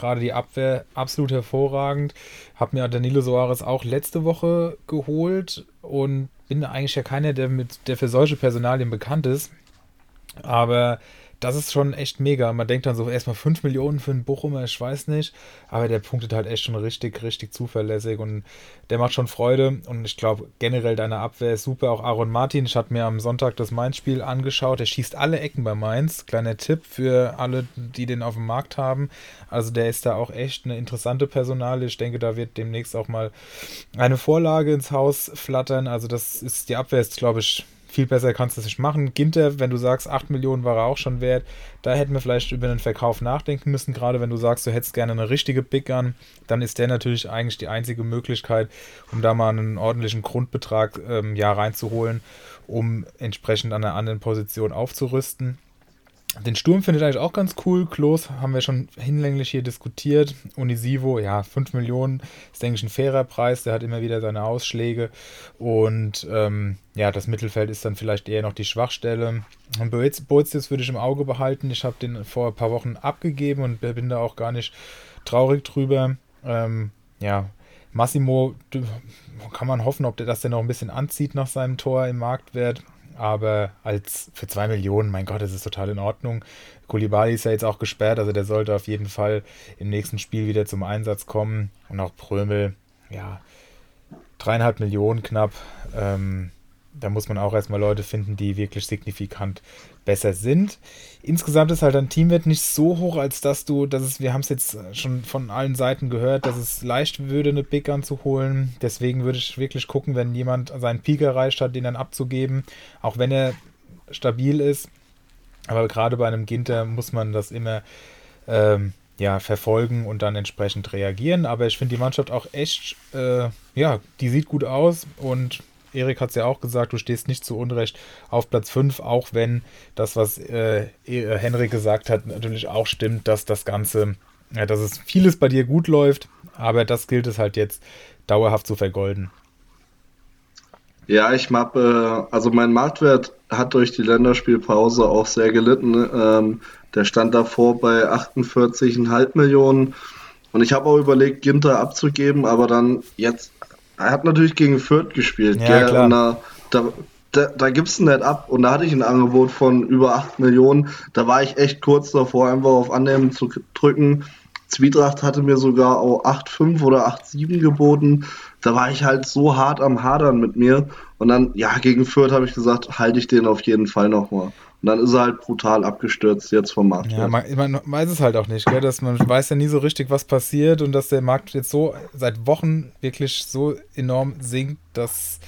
Gerade die Abwehr absolut hervorragend. Hab mir Danilo Soares auch letzte Woche geholt und bin eigentlich ja keiner, der, mit, der für solche Personalien bekannt ist. Aber das ist schon echt mega. Man denkt dann so erstmal 5 Millionen für einen Bochumer, ich weiß nicht. Aber der punktet halt echt schon richtig, richtig zuverlässig und der macht schon Freude. Und ich glaube, generell deine Abwehr ist super. Auch Aaron Martin, ich hatte mir am Sonntag das Mainz-Spiel angeschaut. Der schießt alle Ecken bei Mainz. Kleiner Tipp für alle, die den auf dem Markt haben. Also der ist da auch echt eine interessante Personale. Ich denke, da wird demnächst auch mal eine Vorlage ins Haus flattern. Also das ist, die Abwehr ist, glaube ich, viel besser kannst du es nicht machen. Ginter, wenn du sagst, 8 Millionen war er auch schon wert, da hätten wir vielleicht über einen Verkauf nachdenken müssen. Gerade wenn du sagst, du hättest gerne eine richtige Big Gun, dann ist der natürlich eigentlich die einzige Möglichkeit, um da mal einen ordentlichen Grundbetrag ähm, ja, reinzuholen, um entsprechend an einer anderen Position aufzurüsten. Den Sturm findet eigentlich auch ganz cool. Klos haben wir schon hinlänglich hier diskutiert. Unisivo, ja, 5 Millionen ist, denke ich, ein fairer Preis. Der hat immer wieder seine Ausschläge. Und ähm, ja, das Mittelfeld ist dann vielleicht eher noch die Schwachstelle. Boetius würde ich im Auge behalten. Ich habe den vor ein paar Wochen abgegeben und bin da auch gar nicht traurig drüber. Ähm, ja, Massimo kann man hoffen, ob der das denn noch ein bisschen anzieht nach seinem Tor im Marktwert. Aber als für zwei Millionen, mein Gott, das ist total in Ordnung. Koulibaly ist ja jetzt auch gesperrt, also der sollte auf jeden Fall im nächsten Spiel wieder zum Einsatz kommen. Und auch Prömel, ja, dreieinhalb Millionen knapp. Ähm, da muss man auch erstmal Leute finden, die wirklich signifikant besser sind. Insgesamt ist halt dein Teamwert nicht so hoch, als dass du, dass es, wir haben es jetzt schon von allen Seiten gehört, dass es leicht würde, eine Big Gun zu holen. Deswegen würde ich wirklich gucken, wenn jemand seinen Peak erreicht hat, den dann abzugeben, auch wenn er stabil ist. Aber gerade bei einem Ginter muss man das immer ähm, ja, verfolgen und dann entsprechend reagieren. Aber ich finde die Mannschaft auch echt, äh, ja, die sieht gut aus und Erik hat es ja auch gesagt, du stehst nicht zu Unrecht auf Platz 5, auch wenn das, was äh, äh, Henrik gesagt hat, natürlich auch stimmt, dass das Ganze, ja, dass es vieles bei dir gut läuft, aber das gilt es halt jetzt dauerhaft zu vergolden. Ja, ich hab, äh, also mein Marktwert hat durch die Länderspielpause auch sehr gelitten. Ähm, der stand davor bei 48,5 Millionen. Und ich habe auch überlegt, Ginter abzugeben, aber dann jetzt, er hat natürlich gegen Fürth gespielt, Ja, gell? klar. Und da, da, da, da gibst du nicht ab. Und da hatte ich ein Angebot von über 8 Millionen. Da war ich echt kurz davor, einfach auf Annehmen zu drücken. Zwietracht hatte mir sogar auch 8,5 oder 8,7 geboten. Da war ich halt so hart am Hadern mit mir. Und dann, ja, gegen Fürth habe ich gesagt, halte ich den auf jeden Fall nochmal. Und dann ist er halt brutal abgestürzt jetzt vom Markt. Ja, man, man weiß es halt auch nicht, gell? Dass man weiß ja nie so richtig, was passiert und dass der Markt jetzt so seit Wochen wirklich so enorm sinkt, das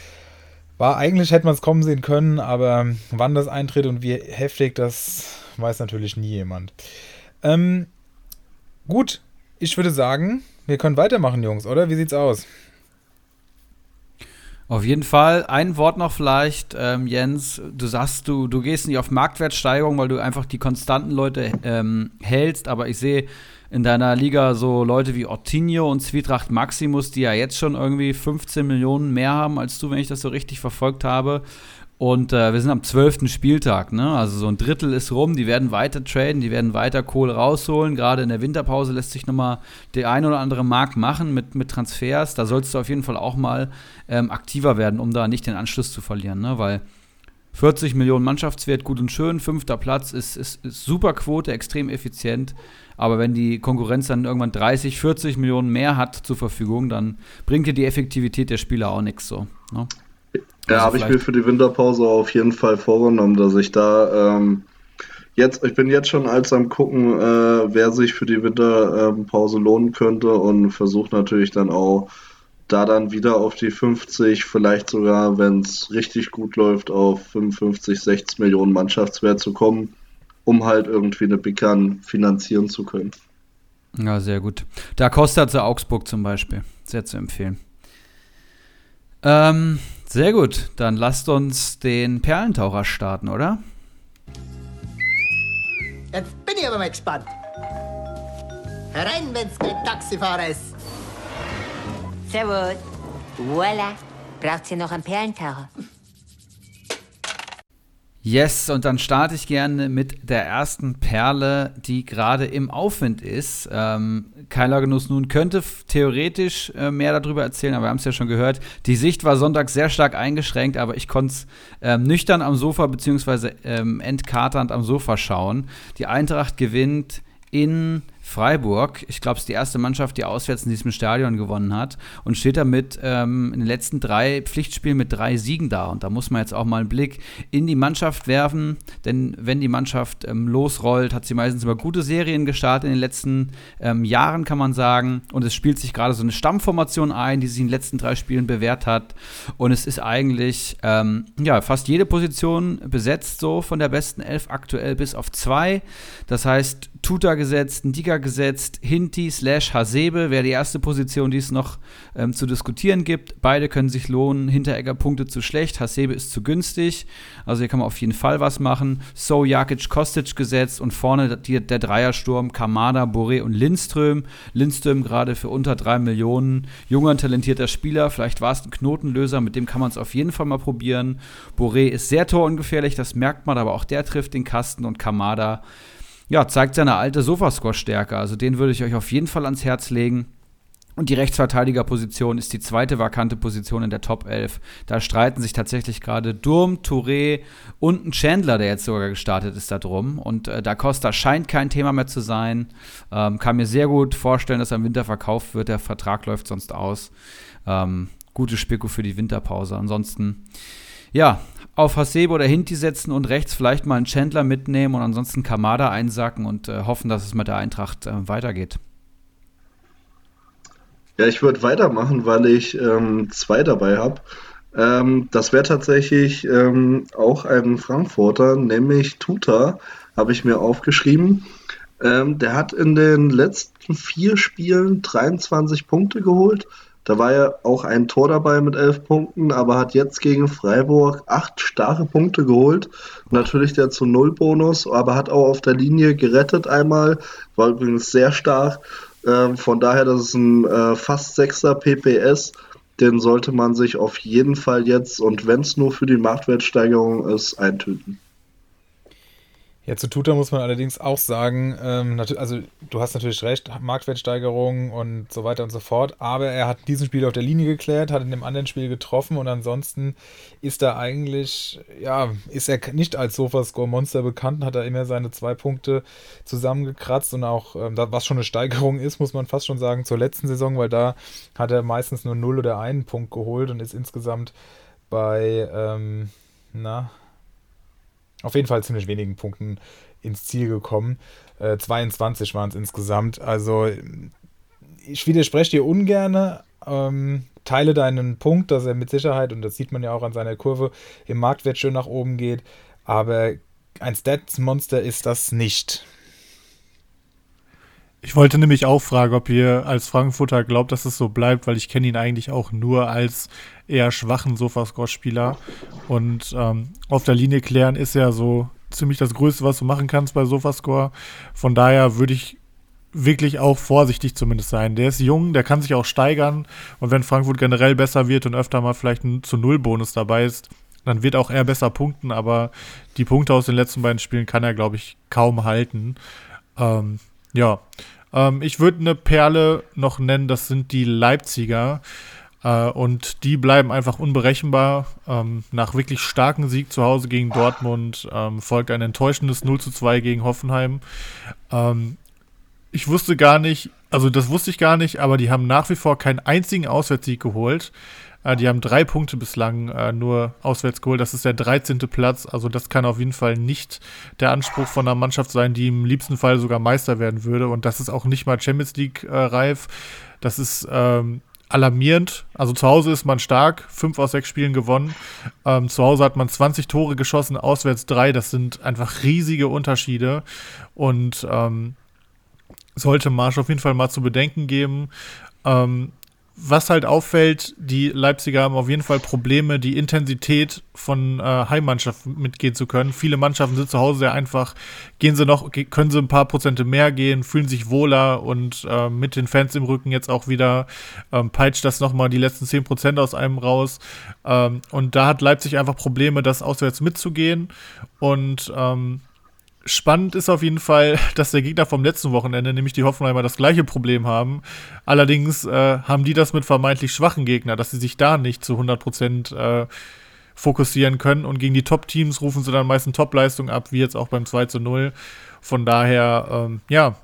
war eigentlich hätte man es kommen sehen können, aber wann das eintritt und wie heftig, das weiß natürlich nie jemand. Ähm, gut, ich würde sagen, wir können weitermachen, Jungs, oder? Wie sieht's aus? Auf jeden Fall. Ein Wort noch vielleicht, ähm, Jens. Du sagst, du, du gehst nicht auf Marktwertsteigerung, weil du einfach die konstanten Leute ähm, hältst. Aber ich sehe in deiner Liga so Leute wie Ortinho und Zwietracht Maximus, die ja jetzt schon irgendwie 15 Millionen mehr haben als du, wenn ich das so richtig verfolgt habe. Und äh, wir sind am 12. Spieltag, ne? Also so ein Drittel ist rum, die werden weiter traden, die werden weiter Kohle rausholen. Gerade in der Winterpause lässt sich nochmal der ein oder andere Markt machen mit, mit Transfers. Da sollst du auf jeden Fall auch mal ähm, aktiver werden, um da nicht den Anschluss zu verlieren, ne? Weil 40 Millionen Mannschaftswert, gut und schön, fünfter Platz ist, ist, ist super Quote, extrem effizient. Aber wenn die Konkurrenz dann irgendwann 30, 40 Millionen mehr hat zur Verfügung, dann bringt dir die Effektivität der Spieler auch nichts so. Ne? Ja, Also habe ich mir für die Winterpause auf jeden Fall vorgenommen, dass ich da ähm, jetzt, ich bin jetzt schon als am gucken, äh, wer sich für die Winterpause lohnen könnte und versuche natürlich dann auch da dann wieder auf die 50, vielleicht sogar, wenn es richtig gut läuft, auf 55, 60 Millionen Mannschaftswert zu kommen, um halt irgendwie eine Gun finanzieren zu können. Ja, sehr gut. Da zu Augsburg zum Beispiel. Sehr zu empfehlen. Ähm, sehr gut. Dann lasst uns den Perlentaucher starten, oder? Jetzt bin ich aber mal gespannt. Herein, wenn's kein Taxifahrer ist. Servus. Voila. Braucht ihr noch einen Perlentaucher? Yes, und dann starte ich gerne mit der ersten Perle, die gerade im Aufwind ist. Ähm, Kyler Genuss nun könnte theoretisch äh, mehr darüber erzählen, aber wir haben es ja schon gehört. Die Sicht war Sonntag sehr stark eingeschränkt, aber ich konnte es ähm, nüchtern am Sofa beziehungsweise ähm, entkaternd am Sofa schauen. Die Eintracht gewinnt in Freiburg. Ich glaube, es ist die erste Mannschaft, die auswärts in diesem Stadion gewonnen hat und steht damit ähm, in den letzten drei Pflichtspielen mit drei Siegen da. Und da muss man jetzt auch mal einen Blick in die Mannschaft werfen, denn wenn die Mannschaft ähm, losrollt, hat sie meistens immer gute Serien gestartet in den letzten ähm, Jahren, kann man sagen. Und es spielt sich gerade so eine Stammformation ein, die sich in den letzten drei Spielen bewährt hat. Und es ist eigentlich ähm, ja, fast jede Position besetzt, so von der besten Elf aktuell bis auf zwei. Das heißt, Tuta gesetzt, Ndika gesetzt, Hinti slash Hasebe wäre die erste Position, die es noch ähm, zu diskutieren gibt. Beide können sich lohnen. Hinteregger Punkte zu schlecht, Hasebe ist zu günstig. Also hier kann man auf jeden Fall was machen. So, Jakic, Kostic gesetzt und vorne die, der Dreiersturm, Kamada, Boré und Lindström. Lindström gerade für unter drei Millionen. Junger, talentierter Spieler. Vielleicht war es ein Knotenlöser, mit dem kann man es auf jeden Fall mal probieren. Boré ist sehr torungefährlich, das merkt man, aber auch der trifft den Kasten und Kamada ja, zeigt seine alte Sofascore-Stärke. Also den würde ich euch auf jeden Fall ans Herz legen. Und die Rechtsverteidigerposition ist die zweite vakante Position in der Top 11. Da streiten sich tatsächlich gerade Durm, Touré und ein Chandler, der jetzt sogar gestartet ist, da drum. Und äh, Da Costa scheint kein Thema mehr zu sein. Ähm, kann mir sehr gut vorstellen, dass er im Winter verkauft wird. Der Vertrag läuft sonst aus. Ähm, gute Speko für die Winterpause. Ansonsten, ja, auf Hasebe oder Hinti setzen und rechts vielleicht mal einen Chandler mitnehmen und ansonsten Kamada einsacken und äh, hoffen, dass es mit der Eintracht äh, weitergeht. Ja, ich würde weitermachen, weil ich ähm, zwei dabei habe. Ähm, das wäre tatsächlich ähm, auch ein Frankfurter, nämlich Tuta, habe ich mir aufgeschrieben. Ähm, der hat in den letzten vier Spielen 23 Punkte geholt. Da war ja auch ein Tor dabei mit elf Punkten, aber hat jetzt gegen Freiburg acht starke Punkte geholt. Natürlich der zu Null Bonus, aber hat auch auf der Linie gerettet einmal, war übrigens sehr stark. Ähm, von daher, das ist ein äh, fast 6er PPS. Den sollte man sich auf jeden Fall jetzt, und wenn es nur für die Marktwertsteigerung ist, eintüten. Ja, zu Tuta muss man allerdings auch sagen, ähm, also du hast natürlich recht, Marktwertsteigerung und so weiter und so fort, aber er hat diesen Spiel auf der Linie geklärt, hat in dem anderen Spiel getroffen und ansonsten ist er eigentlich, ja, ist er nicht als Sofascore-Monster bekannt, hat er immer seine zwei Punkte zusammengekratzt und auch, ähm, was schon eine Steigerung ist, muss man fast schon sagen, zur letzten Saison, weil da hat er meistens nur 0 oder einen Punkt geholt und ist insgesamt bei, ähm, na, auf jeden Fall ziemlich wenigen Punkten ins Ziel gekommen. Äh, 22 waren es insgesamt. Also ich widerspreche dir ungern. Ähm, teile deinen Punkt, dass er mit Sicherheit, und das sieht man ja auch an seiner Kurve, im Marktwert schön nach oben geht. Aber ein Stats-Monster ist das nicht. Ich wollte nämlich auch fragen, ob ihr als Frankfurter glaubt, dass es so bleibt, weil ich kenne ihn eigentlich auch nur als eher schwachen Sofascore-Spieler. Und ähm, auf der Linie klären ist ja so ziemlich das Größte, was du machen kannst bei Sofascore. Von daher würde ich wirklich auch vorsichtig zumindest sein. Der ist jung, der kann sich auch steigern. Und wenn Frankfurt generell besser wird und öfter mal vielleicht ein zu Null Bonus dabei ist, dann wird auch er besser punkten. Aber die Punkte aus den letzten beiden Spielen kann er, glaube ich, kaum halten. Ähm, ja, ähm, ich würde eine Perle noch nennen, das sind die Leipziger. Äh, und die bleiben einfach unberechenbar. Ähm, nach wirklich starken Sieg zu Hause gegen Dortmund ähm, folgt ein enttäuschendes 0 zu 2 gegen Hoffenheim. Ähm, ich wusste gar nicht, also das wusste ich gar nicht, aber die haben nach wie vor keinen einzigen Auswärtssieg geholt. Äh, die haben drei Punkte bislang äh, nur auswärts geholt. Das ist der 13. Platz. Also das kann auf jeden Fall nicht der Anspruch von einer Mannschaft sein, die im liebsten Fall sogar Meister werden würde. Und das ist auch nicht mal Champions League äh, reif. Das ist ähm, alarmierend. Also zu Hause ist man stark, fünf aus sechs Spielen gewonnen. Ähm, zu Hause hat man 20 Tore geschossen, auswärts drei. Das sind einfach riesige Unterschiede. Und ähm, sollte Marsch auf jeden Fall mal zu bedenken geben. Ähm, was halt auffällt, die Leipziger haben auf jeden Fall Probleme, die Intensität von äh, Heimmannschaften mitgehen zu können. Viele Mannschaften sind zu Hause sehr einfach, gehen sie noch, können sie ein paar Prozente mehr gehen, fühlen sich wohler und äh, mit den Fans im Rücken jetzt auch wieder ähm, peitscht das nochmal die letzten 10 Prozent aus einem raus. Ähm, und da hat Leipzig einfach Probleme, das auswärts mitzugehen. Und ähm, Spannend ist auf jeden Fall, dass der Gegner vom letzten Wochenende, nämlich die Hoffenheimer, das gleiche Problem haben. Allerdings äh, haben die das mit vermeintlich schwachen Gegnern, dass sie sich da nicht zu 100% äh, fokussieren können. Und gegen die Top-Teams rufen sie dann meistens Top-Leistung ab, wie jetzt auch beim 2 zu 0. Von daher, ähm, ja,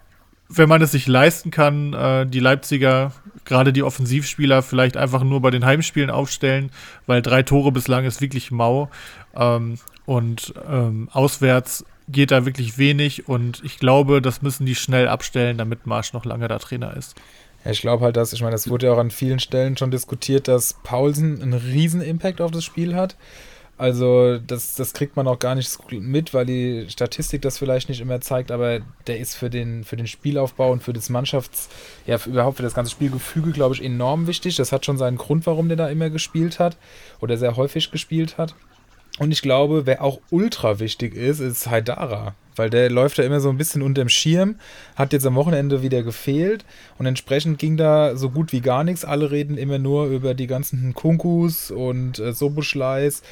wenn man es sich leisten kann, äh, die Leipziger, gerade die Offensivspieler, vielleicht einfach nur bei den Heimspielen aufstellen, weil drei Tore bislang ist wirklich mau. Ähm, und ähm, auswärts geht da wirklich wenig und ich glaube, das müssen die schnell abstellen, damit Marsch noch lange da Trainer ist. Ja, ich glaube halt, dass, ich meine, das wurde ja auch an vielen Stellen schon diskutiert, dass Paulsen einen riesen Impact auf das Spiel hat. Also das, das kriegt man auch gar nicht mit, weil die Statistik das vielleicht nicht immer zeigt, aber der ist für den, für den Spielaufbau und für das Mannschafts-, ja, für, überhaupt für das ganze Spielgefüge, glaube ich, enorm wichtig. Das hat schon seinen Grund, warum der da immer gespielt hat oder sehr häufig gespielt hat. Und ich glaube, wer auch ultra wichtig ist, ist Haidara. Weil der läuft da immer so ein bisschen unterm Schirm, hat jetzt am Wochenende wieder gefehlt und entsprechend ging da so gut wie gar nichts. Alle reden immer nur über die ganzen Kunkus und äh, Soboschleis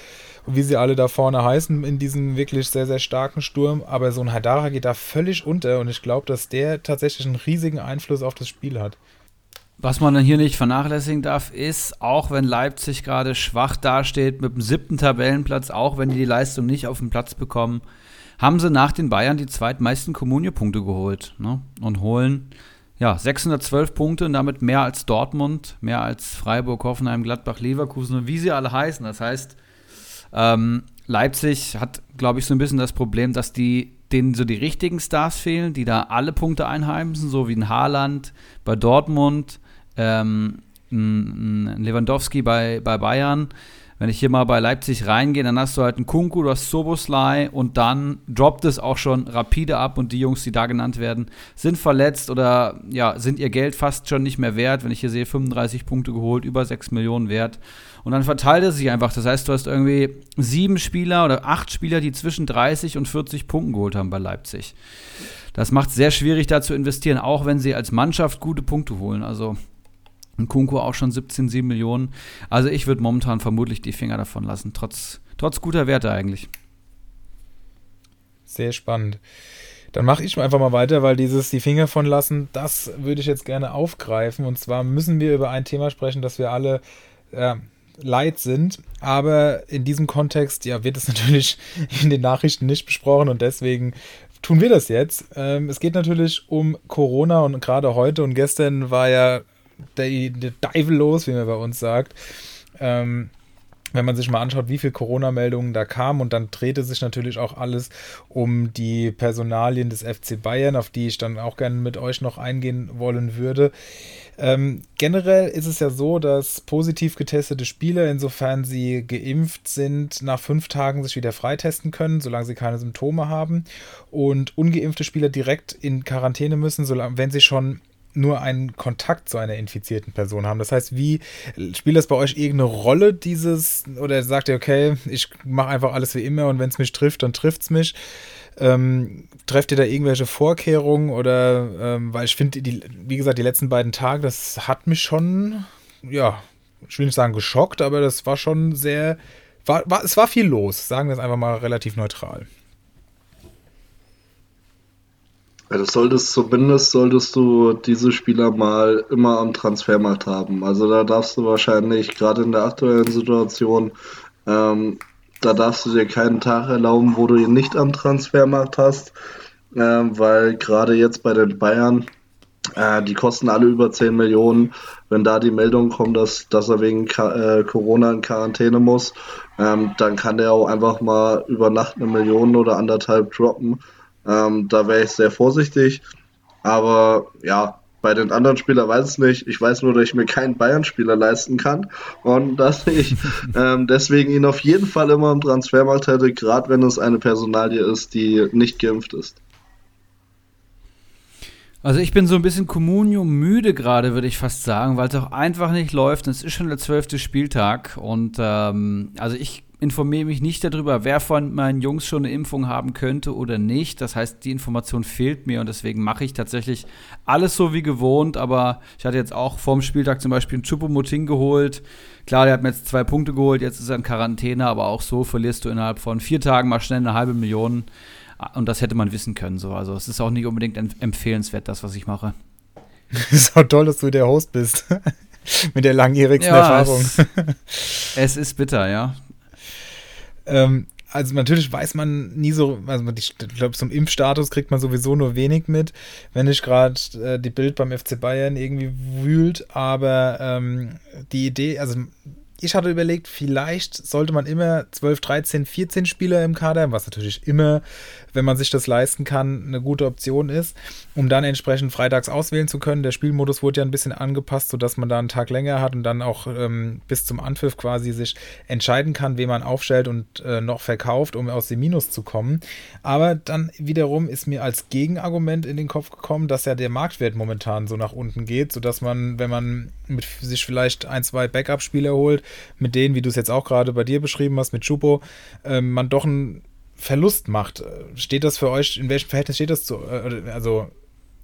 und wie sie alle da vorne heißen in diesem wirklich sehr, sehr starken Sturm. Aber so ein Haidara geht da völlig unter und ich glaube, dass der tatsächlich einen riesigen Einfluss auf das Spiel hat. Was man dann hier nicht vernachlässigen darf, ist, auch wenn Leipzig gerade schwach dasteht mit dem siebten Tabellenplatz, auch wenn die die Leistung nicht auf den Platz bekommen, haben sie nach den Bayern die zweitmeisten Kommunio-Punkte geholt ne? und holen ja 612 Punkte und damit mehr als Dortmund, mehr als Freiburg, Hoffenheim, Gladbach, Leverkusen und wie sie alle heißen. Das heißt, ähm, Leipzig hat, glaube ich, so ein bisschen das Problem, dass die denen so die richtigen Stars fehlen, die da alle Punkte einheimsen, so wie ein Haaland bei Dortmund, ähm, Lewandowski bei, bei Bayern. Wenn ich hier mal bei Leipzig reingehe, dann hast du halt einen Kunku, du hast Soboslai und dann droppt es auch schon rapide ab und die Jungs, die da genannt werden, sind verletzt oder ja, sind ihr Geld fast schon nicht mehr wert. Wenn ich hier sehe, 35 Punkte geholt, über 6 Millionen wert. Und dann verteilt es sich einfach. Das heißt, du hast irgendwie sieben Spieler oder acht Spieler, die zwischen 30 und 40 Punkten geholt haben bei Leipzig. Das macht es sehr schwierig, da zu investieren, auch wenn sie als Mannschaft gute Punkte holen. Also ein Kunku auch schon 17, 7 Millionen. Also ich würde momentan vermutlich die Finger davon lassen, trotz, trotz guter Werte eigentlich. Sehr spannend. Dann mache ich einfach mal weiter, weil dieses die Finger von lassen, das würde ich jetzt gerne aufgreifen. Und zwar müssen wir über ein Thema sprechen, das wir alle ja, leid sind. Aber in diesem Kontext, ja, wird es natürlich in den Nachrichten nicht besprochen und deswegen tun wir das jetzt. Ähm, es geht natürlich um Corona und gerade heute und gestern war ja der Dive los, wie man bei uns sagt. Ähm, wenn man sich mal anschaut, wie viele Corona-Meldungen da kamen und dann drehte sich natürlich auch alles um die Personalien des FC Bayern, auf die ich dann auch gerne mit euch noch eingehen wollen würde. Ähm, generell ist es ja so, dass positiv getestete Spieler, insofern sie geimpft sind, nach fünf Tagen sich wieder freitesten können, solange sie keine Symptome haben. Und ungeimpfte Spieler direkt in Quarantäne müssen, solange, wenn sie schon nur einen Kontakt zu einer infizierten Person haben. Das heißt, wie spielt das bei euch irgendeine Rolle, dieses, oder sagt ihr, okay, ich mache einfach alles wie immer und wenn es mich trifft, dann trifft es mich? Ähm, trefft ihr da irgendwelche Vorkehrungen oder, ähm, weil ich finde, wie gesagt, die letzten beiden Tage, das hat mich schon, ja, ich will nicht sagen geschockt, aber das war schon sehr, war, war, es war viel los, sagen wir es einfach mal relativ neutral. Ja, das solltest zumindest solltest du diese Spieler mal immer am Transfermarkt haben. Also da darfst du wahrscheinlich gerade in der aktuellen Situation, ähm, da darfst du dir keinen Tag erlauben, wo du ihn nicht am Transfermarkt hast, ähm, weil gerade jetzt bei den Bayern, äh, die kosten alle über 10 Millionen. Wenn da die Meldung kommt, dass, dass er wegen Ka äh, Corona in Quarantäne muss, ähm, dann kann der auch einfach mal über Nacht eine Million oder anderthalb droppen. Ähm, da wäre ich sehr vorsichtig. Aber ja, bei den anderen Spielern weiß ich nicht. Ich weiß nur, dass ich mir keinen Bayern-Spieler leisten kann und dass ich ähm, deswegen ihn auf jeden Fall immer im Transfermarkt hätte, gerade wenn es eine Personalie ist, die nicht geimpft ist. Also ich bin so ein bisschen Communio müde gerade, würde ich fast sagen, weil es auch einfach nicht läuft. Es ist schon der zwölfte Spieltag und ähm, also ich informiere mich nicht darüber, wer von meinen Jungs schon eine Impfung haben könnte oder nicht. Das heißt, die Information fehlt mir und deswegen mache ich tatsächlich alles so wie gewohnt. Aber ich hatte jetzt auch vorm Spieltag zum Beispiel einen Chupomoting geholt. Klar, der hat mir jetzt zwei Punkte geholt, jetzt ist er in Quarantäne, aber auch so verlierst du innerhalb von vier Tagen mal schnell eine halbe Million. Und das hätte man wissen können. So. Also es ist auch nicht unbedingt empfehlenswert, das, was ich mache. Ist auch toll, dass du der Host bist. Mit der langjährigsten ja, Erfahrung. Es, es ist bitter, ja. Ähm, also natürlich weiß man nie so, also ich glaube, zum Impfstatus kriegt man sowieso nur wenig mit, wenn nicht gerade äh, die Bild beim FC Bayern irgendwie wühlt, aber ähm, die Idee, also ich hatte überlegt, vielleicht sollte man immer 12, 13, 14 Spieler im Kader haben, was natürlich immer, wenn man sich das leisten kann, eine gute Option ist, um dann entsprechend freitags auswählen zu können. Der Spielmodus wurde ja ein bisschen angepasst, sodass man da einen Tag länger hat und dann auch ähm, bis zum Anpfiff quasi sich entscheiden kann, wen man aufstellt und äh, noch verkauft, um aus dem Minus zu kommen. Aber dann wiederum ist mir als Gegenargument in den Kopf gekommen, dass ja der Marktwert momentan so nach unten geht, sodass man, wenn man mit sich vielleicht ein, zwei Backup-Spieler holt, mit denen, wie du es jetzt auch gerade bei dir beschrieben hast, mit Chupo, äh, man doch einen Verlust macht. Steht das für euch, in welchem Verhältnis steht das zu, äh, also,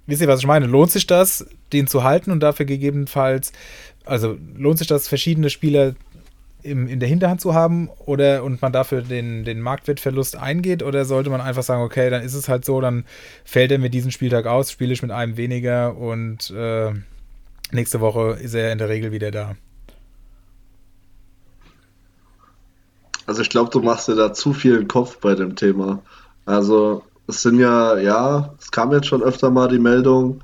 wisst ihr, was ich meine? Lohnt sich das, den zu halten und dafür gegebenenfalls, also lohnt sich das, verschiedene Spieler im, in der Hinterhand zu haben oder und man dafür den, den Marktwertverlust eingeht oder sollte man einfach sagen, okay, dann ist es halt so, dann fällt er mir diesen Spieltag aus, spiele ich mit einem weniger und äh, nächste Woche ist er in der Regel wieder da. Also ich glaube, du machst dir da zu viel Kopf bei dem Thema. Also es sind ja, ja, es kam jetzt schon öfter mal die Meldung,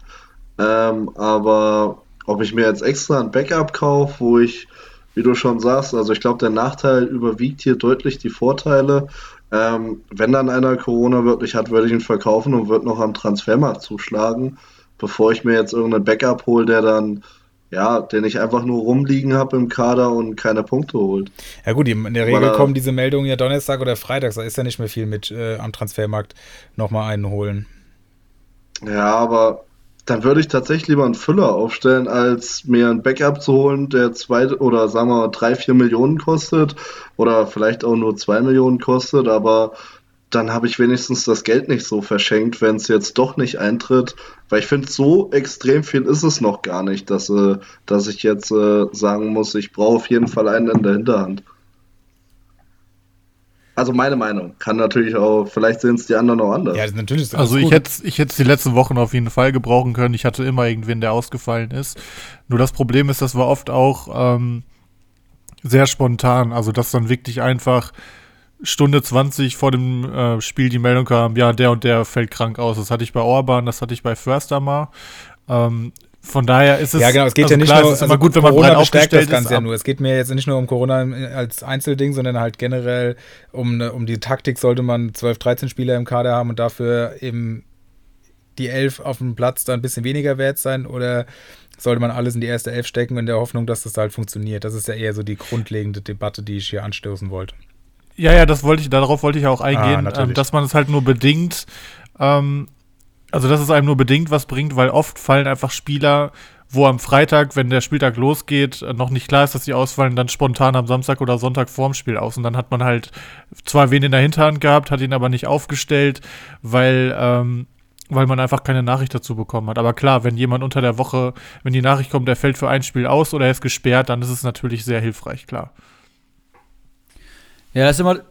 ähm, aber ob ich mir jetzt extra ein Backup kaufe, wo ich, wie du schon sagst, also ich glaube, der Nachteil überwiegt hier deutlich die Vorteile. Ähm, wenn dann einer Corona wirklich hat, würde ich ihn verkaufen und würde noch am Transfermarkt zuschlagen, bevor ich mir jetzt irgendeinen Backup hole, der dann ja, den ich einfach nur rumliegen habe im Kader und keine Punkte holt. Ja gut, in der Regel Weil, kommen diese Meldungen ja Donnerstag oder Freitag, da ist ja nicht mehr viel mit äh, am Transfermarkt nochmal einen holen. Ja, aber dann würde ich tatsächlich lieber einen Füller aufstellen, als mir ein Backup zu holen, der zwei oder sagen wir drei, vier Millionen kostet oder vielleicht auch nur zwei Millionen kostet, aber dann habe ich wenigstens das Geld nicht so verschenkt, wenn es jetzt doch nicht eintritt. Weil ich finde, so extrem viel ist es noch gar nicht, dass, äh, dass ich jetzt äh, sagen muss, ich brauche auf jeden Fall einen in der Hinterhand. Also meine Meinung. Kann natürlich auch, vielleicht sehen es die anderen auch anders. Ja, natürlich ist das Also ich hätte ich hätte die letzten Wochen auf jeden Fall gebrauchen können. Ich hatte immer irgendwen, der ausgefallen ist. Nur das Problem ist, das war oft auch ähm, sehr spontan. Also dass dann wirklich einfach Stunde 20 vor dem äh, Spiel die Meldung kam, ja, der und der fällt krank aus. Das hatte ich bei Orban, das hatte ich bei Förster mal. Ähm, von daher ist es Ja, genau, es geht also ja nicht klar, nur, es ist immer gut, wenn man Corona breit bestärkt das Ganze ist. ja nur. Es geht mir jetzt nicht nur um Corona als Einzelding, sondern halt generell um, ne- um die Taktik sollte man 12, 13 Spieler im Kader haben und dafür eben die 11 auf dem Platz da ein bisschen weniger wert sein oder sollte man alles in die erste Elf stecken in der Hoffnung, dass das halt funktioniert? Das ist ja eher so die grundlegende Debatte, die ich hier anstoßen wollte. Ja, ja, das wollte ich, darauf wollte ich auch Ah, eingehen, natürlich. ähm, dass man es halt nur bedingt, ähm, also dass es einem nur bedingt was bringt, weil oft fallen einfach Spieler, wo am Freitag, wenn der Spieltag losgeht, äh, noch nicht klar ist, dass sie ausfallen, dann spontan am Samstag oder Sonntag vorm Spiel aus. Und dann hat man halt zwar wen in der Hinterhand gehabt, hat ihn aber nicht aufgestellt, weil, ähm, weil man einfach keine Nachricht dazu bekommen hat. Aber klar, wenn jemand unter der Woche, wenn die Nachricht kommt, der fällt für ein Spiel aus oder er ist gesperrt, dann ist es natürlich sehr hilfreich, klar. Ja, das ist immer.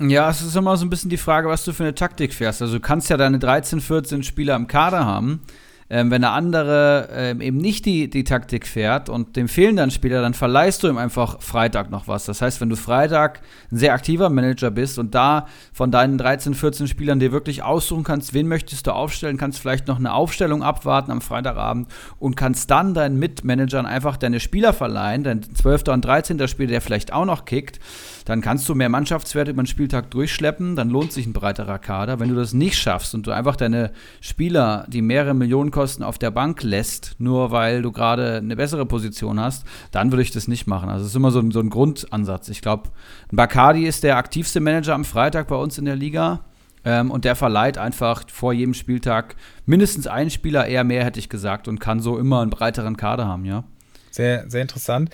Ja, es ist immer so ein bisschen die Frage, was du für eine Taktik fährst. Also du kannst ja deine 13, 14 Spieler im Kader haben. Ähm, wenn der andere ähm, eben nicht die, die Taktik fährt und dem fehlen dann Spieler, dann verleihst du ihm einfach Freitag noch was. Das heißt, wenn du Freitag ein sehr aktiver Manager bist und da von deinen 13, 14 Spielern dir wirklich aussuchen kannst, wen möchtest du aufstellen, kannst vielleicht noch eine Aufstellung abwarten am Freitagabend und kannst dann deinen Mitmanagern einfach deine Spieler verleihen, dein 12. und 13. Spieler, der vielleicht auch noch kickt, dann kannst du mehr Mannschaftswerte über den Spieltag durchschleppen, dann lohnt sich ein breiterer Kader. Wenn du das nicht schaffst und du einfach deine Spieler, die mehrere Millionen kosten, auf der Bank lässt, nur weil du gerade eine bessere Position hast, dann würde ich das nicht machen. Also es ist immer so ein, so ein Grundansatz. Ich glaube, Bacardi ist der aktivste Manager am Freitag bei uns in der Liga. Ähm, und der verleiht einfach vor jedem Spieltag mindestens einen Spieler, eher mehr, hätte ich gesagt, und kann so immer einen breiteren Kader haben, ja. Sehr, sehr interessant.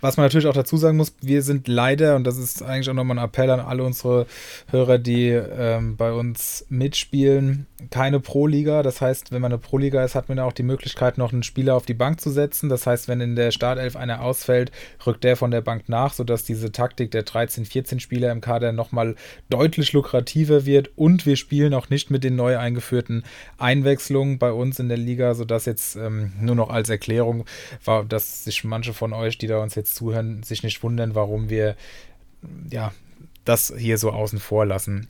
Was man natürlich auch dazu sagen muss, wir sind leider, und das ist eigentlich auch nochmal ein Appell an alle unsere Hörer, die ähm, bei uns mitspielen, keine Pro-Liga. Das heißt, wenn man eine Pro-Liga ist, hat man auch die Möglichkeit, noch einen Spieler auf die Bank zu setzen. Das heißt, wenn in der Startelf einer ausfällt, rückt der von der Bank nach, sodass diese Taktik der 13, 14 Spieler im Kader nochmal deutlich lukrativer wird. Und wir spielen auch nicht mit den neu eingeführten Einwechslungen bei uns in der Liga, sodass jetzt ähm, nur noch als Erklärung war, dass sich manche von euch, die da uns jetzt zuhören, sich nicht wundern, warum wir ja das hier so außen vor lassen.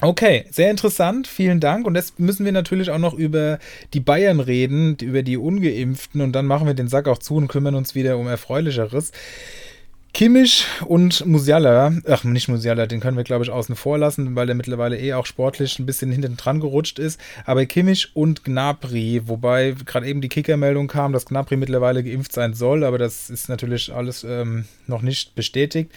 Okay, sehr interessant, vielen Dank. Und jetzt müssen wir natürlich auch noch über die Bayern reden, über die Ungeimpften. Und dann machen wir den Sack auch zu und kümmern uns wieder um Erfreulicheres. Kimmich und Musiala, ach nicht Musiala, den können wir glaube ich außen vor lassen, weil der mittlerweile eh auch sportlich ein bisschen hinten dran gerutscht ist. Aber Kimmich und Gnabry, wobei gerade eben die Kickermeldung kam, dass Gnabry mittlerweile geimpft sein soll, aber das ist natürlich alles ähm, noch nicht bestätigt.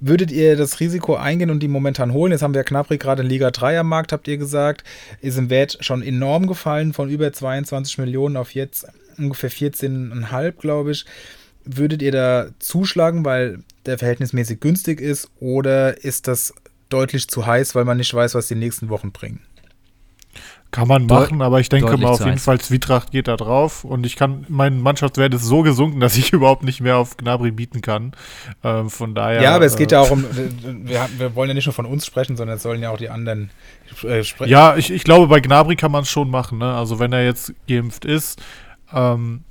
Würdet ihr das Risiko eingehen und die momentan holen? Jetzt haben wir Gnabry gerade in Liga 3 am Markt, habt ihr gesagt. Ist im Wert schon enorm gefallen, von über 22 Millionen auf jetzt ungefähr 14,5, glaube ich. Würdet ihr da zuschlagen, weil der verhältnismäßig günstig ist, oder ist das deutlich zu heiß, weil man nicht weiß, was die nächsten Wochen bringen? Kann man machen, aber ich denke mal auf jeden heiß. Fall, Zwietracht geht da drauf und ich kann, mein Mannschaftswert ist so gesunken, dass ich überhaupt nicht mehr auf Gnabry bieten kann. Ähm, von daher. Ja, aber es geht äh, ja auch um, wir, wir wollen ja nicht nur von uns sprechen, sondern es sollen ja auch die anderen äh, sprechen. Ja, ich, ich glaube, bei Gnabry kann man es schon machen. Ne? Also wenn er jetzt geimpft ist, ähm,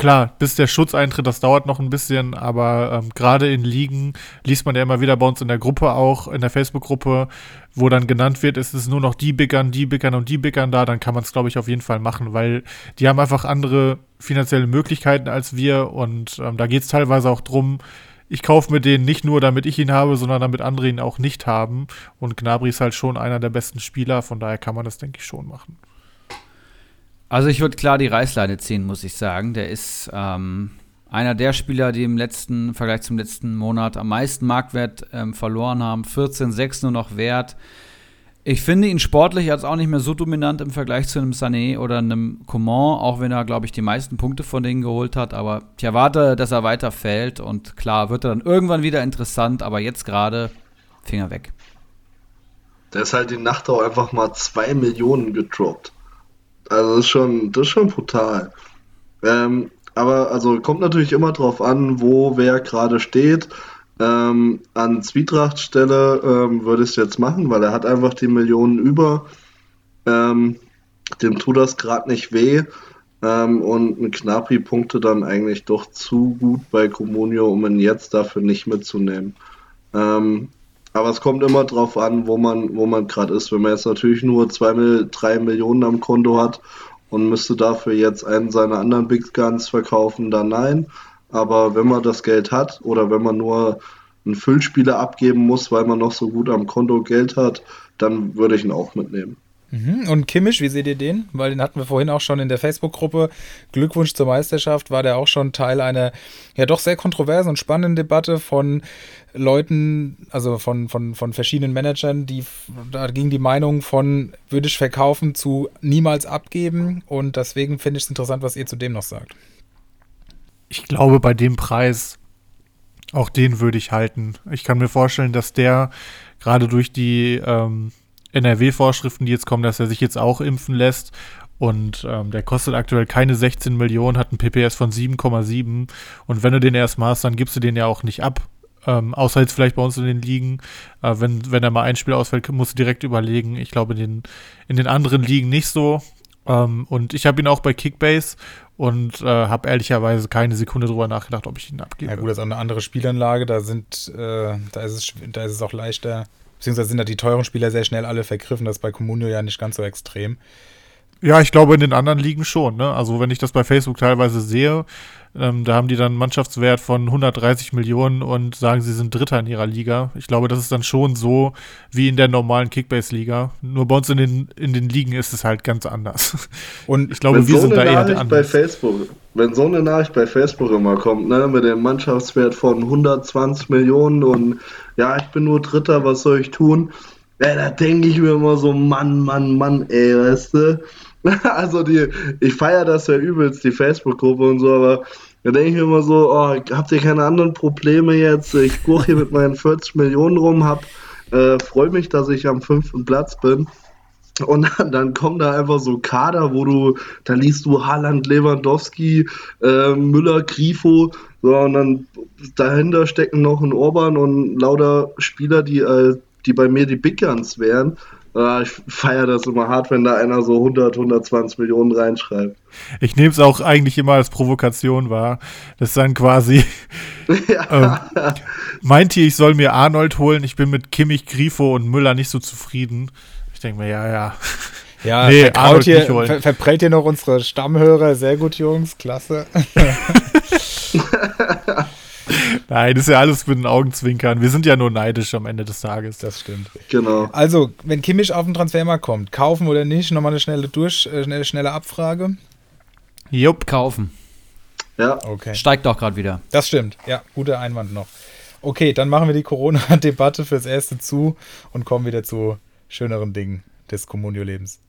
klar, bis der Schutz eintritt, das dauert noch ein bisschen, aber ähm, gerade in Ligen liest man ja immer wieder bei uns in der Gruppe auch, in der Facebook-Gruppe, wo dann genannt wird, es ist nur noch die Bickern, die Bickern und die Bickern da, dann kann man es, glaube ich, auf jeden Fall machen, weil die haben einfach andere finanzielle Möglichkeiten als wir und ähm, da geht es teilweise auch drum, ich kaufe mir den nicht nur, damit ich ihn habe, sondern damit andere ihn auch nicht haben. Und Gnabry ist halt schon einer der besten Spieler, von daher kann man das, denke ich, schon machen. Also ich würde klar die Reißleine ziehen, muss ich sagen. Der ist ähm, einer der Spieler, die im letzten, im Vergleich zum letzten Monat am meisten Marktwert ähm, verloren haben. 14,6 nur noch wert. Ich finde ihn sportlich jetzt auch nicht mehr so dominant im Vergleich zu einem Sané oder einem Coman, auch wenn er, glaube ich, die meisten Punkte von denen geholt hat. Aber ich erwarte, dass er weiter fällt und klar, wird er dann irgendwann wieder interessant, aber jetzt gerade Finger weg. Der ist halt die Nacht auch einfach mal 2 Millionen gedroppt. Also das ist schon, das ist schon brutal. Ähm, aber also kommt natürlich immer drauf an, wo wer gerade steht. Ähm, an Zwietracht Stelle ähm, würde ich es jetzt machen, weil er hat einfach die Millionen über. Ähm, dem tut das gerade nicht weh. Ähm, und ein Knapri punkte dann eigentlich doch zu gut bei Comunio, um ihn jetzt dafür nicht mitzunehmen. Aber es kommt immer drauf an, wo man, wo man gerade ist. Wenn man jetzt natürlich nur zwei, Mil- drei Millionen am Konto hat und müsste dafür jetzt einen seiner anderen Big Guns verkaufen, dann nein. Aber wenn man das Geld hat oder wenn man nur einen Füllspieler abgeben muss, weil man noch so gut am Konto Geld hat, dann würde ich ihn auch mitnehmen. Mhm. Und Kimmich, wie seht ihr den? Weil den hatten wir vorhin auch schon in der Facebook-Gruppe. Glückwunsch zur Meisterschaft. War der auch schon Teil einer ja doch sehr kontroversen und spannenden Debatte von Leuten, also von, von, von verschiedenen Managern, die da ging die Meinung von würde ich verkaufen zu niemals abgeben. Und deswegen finde ich es interessant, was ihr zu dem noch sagt. Ich glaube, bei dem Preis, auch den würde ich halten. Ich kann mir vorstellen, dass der gerade durch die ähm, NRW-Vorschriften, die jetzt kommen, dass er sich jetzt auch impfen lässt. Und ähm, der kostet aktuell keine 16 Millionen, hat ein PPS von 7,7. Und wenn du den erst machst, dann gibst du den ja auch nicht ab. Ähm, außer jetzt vielleicht bei uns in den Ligen. Äh, wenn, wenn er mal ein Spiel ausfällt, musst du direkt überlegen. Ich glaube, in den, in den anderen Ligen nicht so. Ähm, und ich habe ihn auch bei Kickbase und äh, habe ehrlicherweise keine Sekunde drüber nachgedacht, ob ich ihn abgebe. Ja gut, das ist auch eine andere Spielanlage, da sind, äh, da ist es, da ist es auch leichter, beziehungsweise sind da die teuren Spieler sehr schnell alle vergriffen, das ist bei Comunio ja nicht ganz so extrem. Ja, ich glaube in den anderen Ligen schon. Ne? Also wenn ich das bei Facebook teilweise sehe, ähm, da haben die dann einen Mannschaftswert von 130 Millionen und sagen, sie sind Dritter in ihrer Liga. Ich glaube, das ist dann schon so wie in der normalen Kickbase-Liga. Nur bei uns in den, in den Ligen ist es halt ganz anders. Und Ich glaube, wenn wir so sind da eher der bei. Facebook, wenn so eine Nachricht bei Facebook immer kommt, ne, mit dem Mannschaftswert von 120 Millionen und ja, ich bin nur Dritter, was soll ich tun? Ja, da denke ich mir immer so, Mann, Mann, Mann, ey, weißt du? Also die, ich feiere das ja übelst, die Facebook-Gruppe und so, aber da denke ich mir immer so, oh, habt ihr keine anderen Probleme jetzt? Ich gucke hier mit meinen 40 Millionen rum, hab, äh, freue mich, dass ich am fünften Platz bin. Und dann, dann kommen da einfach so Kader, wo du, da liest du Haaland, Lewandowski, äh, Müller, Grifo, so, und dann dahinter stecken noch ein Orban und lauter Spieler, die, äh, die bei mir die Big Guns wären. Äh, ich feiere das immer hart, wenn da einer so 100, 120 Millionen reinschreibt. Ich nehme es auch eigentlich immer als Provokation wahr. Das ist dann quasi, ähm, meint ihr, ich soll mir Arnold holen? Ich bin mit Kimmich, Grifo und Müller nicht so zufrieden. Ich denke mir, ja, ja. ja, Nee, Arnold hier, nicht holen. ver verprellt hier noch unsere Stammhörer. Sehr gut, Jungs, klasse. Nein, das ist ja alles mit den Augenzwinkern. Wir sind ja nur neidisch am Ende des Tages. Das stimmt. Genau. Also, wenn Kimmich auf den Transfermarkt kommt, kaufen oder nicht, nochmal eine schnelle Durch, äh, schnelle, schnelle Abfrage. Jupp. Kaufen. Ja. Okay. Steigt doch gerade wieder. Das stimmt. Ja, guter Einwand noch. Okay, dann machen wir die Corona-Debatte fürs Erste zu und kommen wieder zu schöneren Dingen des Communio-Lebens.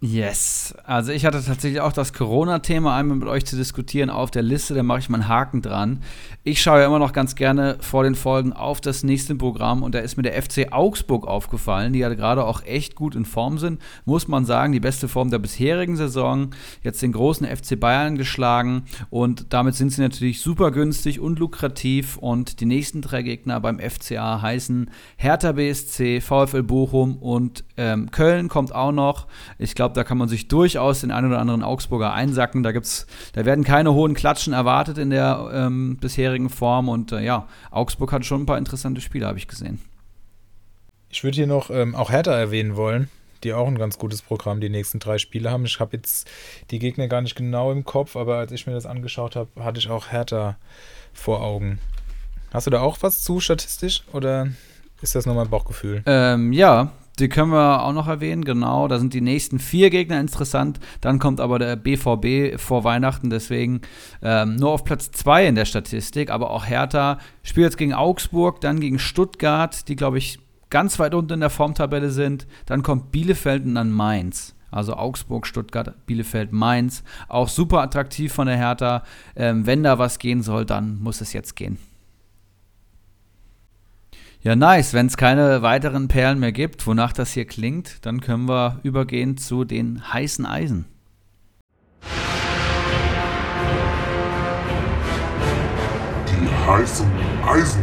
Yes. Also ich hatte tatsächlich auch das Corona-Thema einmal mit euch zu diskutieren auf der Liste, da mache ich mal einen Haken dran. Ich schaue ja immer noch ganz gerne vor den Folgen auf das nächste Programm und da ist mir der FC Augsburg aufgefallen, die ja gerade auch echt gut in Form sind, muss man sagen, die beste Form der bisherigen Saison, jetzt den großen FC Bayern geschlagen und damit sind sie natürlich super günstig und lukrativ und die nächsten drei Gegner beim FCA heißen Hertha BSC, VfL Bochum und ähm, Köln kommt auch noch. Ich glaube, da kann man sich durchaus den einen oder anderen Augsburger einsacken. Da gibt's, da werden keine hohen Klatschen erwartet in der ähm, bisherigen Form. Und äh, ja, Augsburg hat schon ein paar interessante Spiele, habe ich gesehen. Ich würde hier noch ähm, auch Hertha erwähnen wollen, die auch ein ganz gutes Programm die nächsten drei Spiele haben. Ich habe jetzt die Gegner gar nicht genau im Kopf, aber als ich mir das angeschaut habe, hatte ich auch Hertha vor Augen. Hast du da auch was zu statistisch oder ist das nur mein Bauchgefühl? Ähm, ja, die können wir auch noch erwähnen, genau. Da sind die nächsten vier Gegner interessant. Dann kommt aber der BVB vor Weihnachten, deswegen ähm, nur auf Platz zwei in der Statistik. Aber auch Hertha spielt jetzt gegen Augsburg, dann gegen Stuttgart, die, glaube ich, ganz weit unten in der Formtabelle sind. Dann kommt Bielefeld und dann Mainz. Also Augsburg, Stuttgart, Bielefeld, Mainz. Auch super attraktiv von der Hertha. Ähm, wenn da was gehen soll, dann muss es jetzt gehen. Ja, nice. Wenn es keine weiteren Perlen mehr gibt, wonach das hier klingt, dann können wir übergehen zu den heißen Eisen. Die heißen Eisen.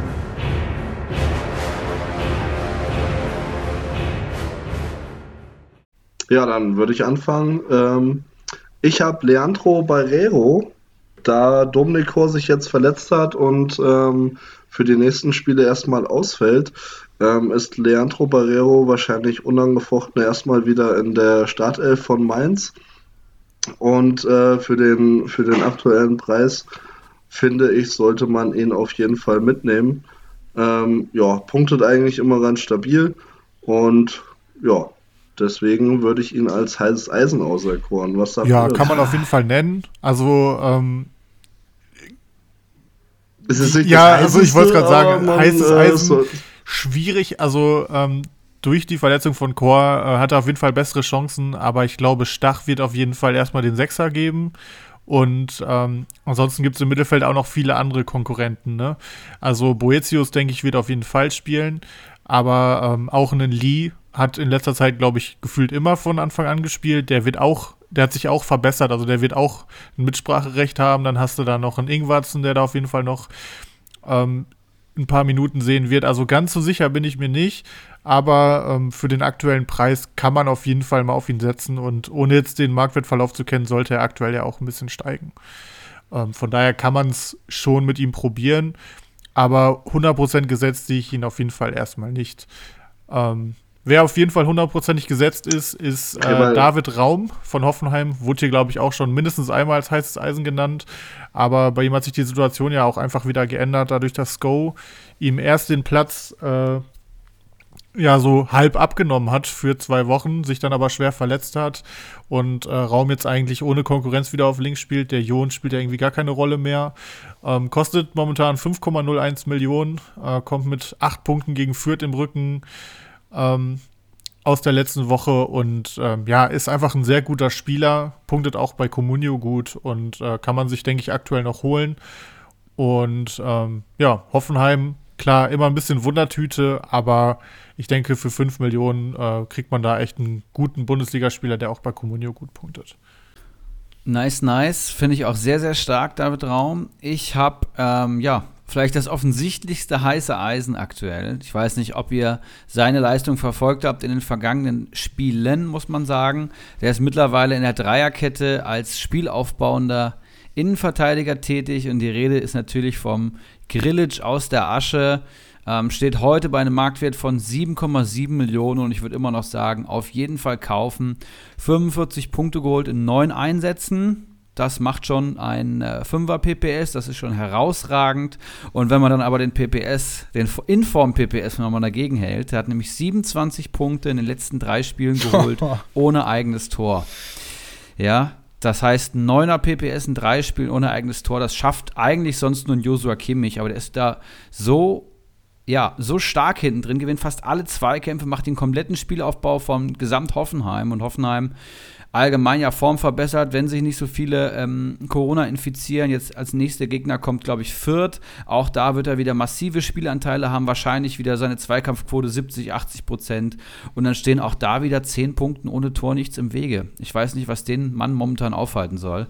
Ja, dann würde ich anfangen. Ähm, ich habe Leandro Barrero, da Dominik Kor sich jetzt verletzt hat und ähm, für die nächsten Spiele erstmal ausfällt, ähm, ist Leandro Barrero wahrscheinlich unangefochten erstmal wieder in der Startelf von Mainz. Und äh, für, den, für den aktuellen Preis finde ich, sollte man ihn auf jeden Fall mitnehmen. Ähm, ja, punktet eigentlich immer ganz stabil und ja, deswegen würde ich ihn als heißes Eisen auserkoren. Was sagt Ja, kann man auf jeden Fall nennen. Also, ähm, Es ist nicht ja, also ich wollte gerade sagen, man, heißes äh, Eisen, so- schwierig. Also, ähm, durch die Verletzung von Chor äh, hat er auf jeden Fall bessere Chancen, aber ich glaube, Stach wird auf jeden Fall erstmal den Sechser geben. Und ähm, ansonsten gibt es im Mittelfeld auch noch viele andere Konkurrenten. Ne? Also Boetius, denke ich, wird auf jeden Fall spielen. Aber ähm, auch einen Lee hat in letzter Zeit, glaube ich, gefühlt immer von Anfang an gespielt. Der wird auch, der hat sich auch verbessert. Also der wird auch ein Mitspracherecht haben. Dann hast du da noch einen Ingwarzen, der da auf jeden Fall noch ähm, ein paar Minuten sehen wird. Also ganz so sicher bin ich mir nicht. Aber ähm, für den aktuellen Preis kann man auf jeden Fall mal auf ihn setzen. Und ohne jetzt den Marktwertverlauf zu kennen, sollte er aktuell ja auch ein bisschen steigen. Ähm, von daher kann man es schon mit ihm probieren. Aber 100% gesetzt sehe ich ihn auf jeden Fall erstmal nicht. Ähm, wer auf jeden Fall hundertprozentig gesetzt ist, ist äh, David Raum von Hoffenheim. Wurde hier, glaube ich, auch schon mindestens einmal als heißes Eisen genannt. Aber bei ihm hat sich die Situation ja auch einfach wieder geändert, dadurch, dass Sko ihm erst den Platz äh, ja so halb abgenommen hat für zwei Wochen, sich dann aber schwer verletzt hat und äh, Raum jetzt eigentlich ohne Konkurrenz wieder auf links spielt. Der Jon spielt ja irgendwie gar keine Rolle mehr. Ähm, kostet momentan 5,01 Millionen, äh, kommt mit acht Punkten gegen Fürth im Rücken ähm, aus der letzten Woche und ähm, ja, ist einfach ein sehr guter Spieler, punktet auch bei Comunio gut und äh, kann man sich, denke ich, aktuell noch holen. Und ähm, ja, Hoffenheim, klar, immer ein bisschen Wundertüte, aber ich denke, für 5 Millionen äh, kriegt man da echt einen guten Bundesligaspieler, der auch bei Comunio gut punktet. Nice, nice. Finde ich auch sehr, sehr stark, David Raum. Ich habe, ähm, ja, vielleicht das offensichtlichste heiße Eisen aktuell. Ich weiß nicht, ob ihr seine Leistung verfolgt habt in den vergangenen Spielen, muss man sagen. Der ist mittlerweile in der Dreierkette als spielaufbauender Innenverteidiger tätig und die Rede ist natürlich vom Grillitsch aus der Asche. Ähm, steht heute bei einem Marktwert von 7,7 Millionen und ich würde immer noch sagen, auf jeden Fall kaufen. 45 Punkte geholt in neun Einsätzen. Das macht schon ein äh, 5er PPS, das ist schon herausragend. Und wenn man dann aber den PPS, den Inform PPS nochmal dagegen hält, der hat nämlich 27 Punkte in den letzten drei Spielen geholt, ohne eigenes Tor. Ja, das heißt, ein 9er PPS in drei Spielen ohne eigenes Tor, das schafft eigentlich sonst nur ein Joshua Kimmich, aber der ist da so ja, so stark hinten drin, gewinnt fast alle Zweikämpfe, macht den kompletten Spielaufbau vom Gesamt Hoffenheim und Hoffenheim allgemein ja Form verbessert, wenn sich nicht so viele ähm, Corona infizieren. Jetzt als nächster Gegner kommt, glaube ich, Fürth. Auch da wird er wieder massive Spielanteile haben, wahrscheinlich wieder seine Zweikampfquote 70, 80 Prozent. Und dann stehen auch da wieder 10 Punkten ohne Tor nichts im Wege. Ich weiß nicht, was den Mann momentan aufhalten soll.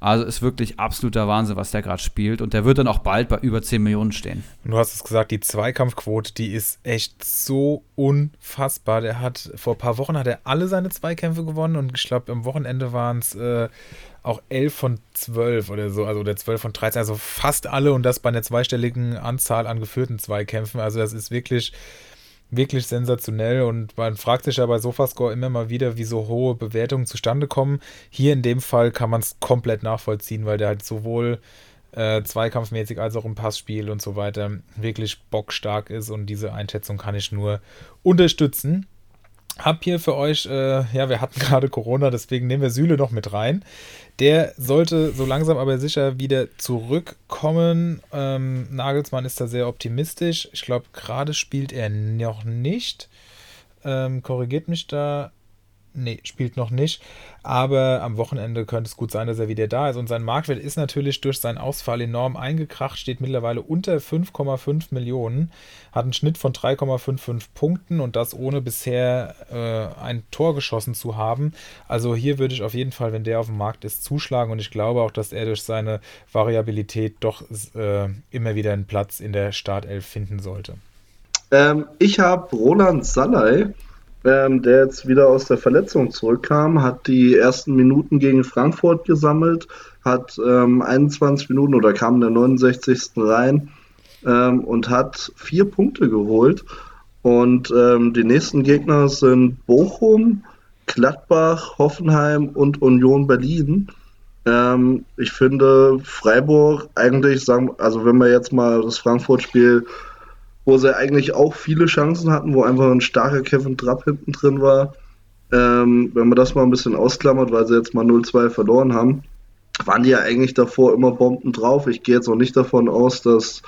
Also ist wirklich absoluter Wahnsinn, was der gerade spielt. Und der wird dann auch bald bei über 10 Millionen stehen. Du hast es gesagt, die Zweikampfquote, die ist echt so unfassbar. Der hat vor ein paar Wochen hat er alle seine Zweikämpfe gewonnen und ich glaube, am Wochenende waren es äh, auch 11 von 12 oder so, also oder 12 von 13, also fast alle und das bei einer zweistelligen Anzahl an geführten Zweikämpfen. Also das ist wirklich wirklich sensationell und man fragt sich ja bei Sofascore immer mal wieder, wie so hohe Bewertungen zustande kommen. Hier in dem Fall kann man es komplett nachvollziehen, weil der halt sowohl äh, zweikampfmäßig als auch im Passspiel und so weiter wirklich bockstark ist und diese Einschätzung kann ich nur unterstützen. Hab hier für euch, äh, ja, wir hatten gerade Corona, deswegen nehmen wir Süle noch mit rein. Der sollte so langsam aber sicher wieder zurückkommen. Ähm, Nagelsmann ist da sehr optimistisch. Ich glaube, gerade spielt er noch nicht. Ähm, korrigiert mich da Nee, spielt noch nicht. Aber am Wochenende könnte es gut sein, dass er wieder da ist. Und sein Marktwert ist natürlich durch seinen Ausfall enorm eingekracht, steht mittlerweile unter 5,5 Millionen, hat einen Schnitt von 3,55 Punkten und das ohne bisher äh, ein Tor geschossen zu haben. Also hier würde ich auf jeden Fall, wenn der auf dem Markt ist, zuschlagen. Und ich glaube auch, dass er durch seine Variabilität doch äh, immer wieder einen Platz in der Startelf finden sollte. Ähm, ich habe Roland Salai, ähm, der jetzt wieder aus der Verletzung zurückkam, hat die ersten Minuten gegen Frankfurt gesammelt, hat ähm, 21 Minuten oder kam in der 69. rein ähm, und hat vier Punkte geholt. Und ähm, die nächsten Gegner sind Bochum, Gladbach, Hoffenheim und Union Berlin. Ähm, ich finde Freiburg eigentlich, sagen, also wenn wir jetzt mal das Frankfurt-Spiel wo sie eigentlich auch viele Chancen hatten, wo einfach ein starker Kevin Trapp hinten drin war. Ähm, wenn man das mal ein bisschen ausklammert, weil sie jetzt mal 0-2 verloren haben, waren die ja eigentlich davor immer Bomben drauf. Ich gehe jetzt auch nicht davon aus, dass,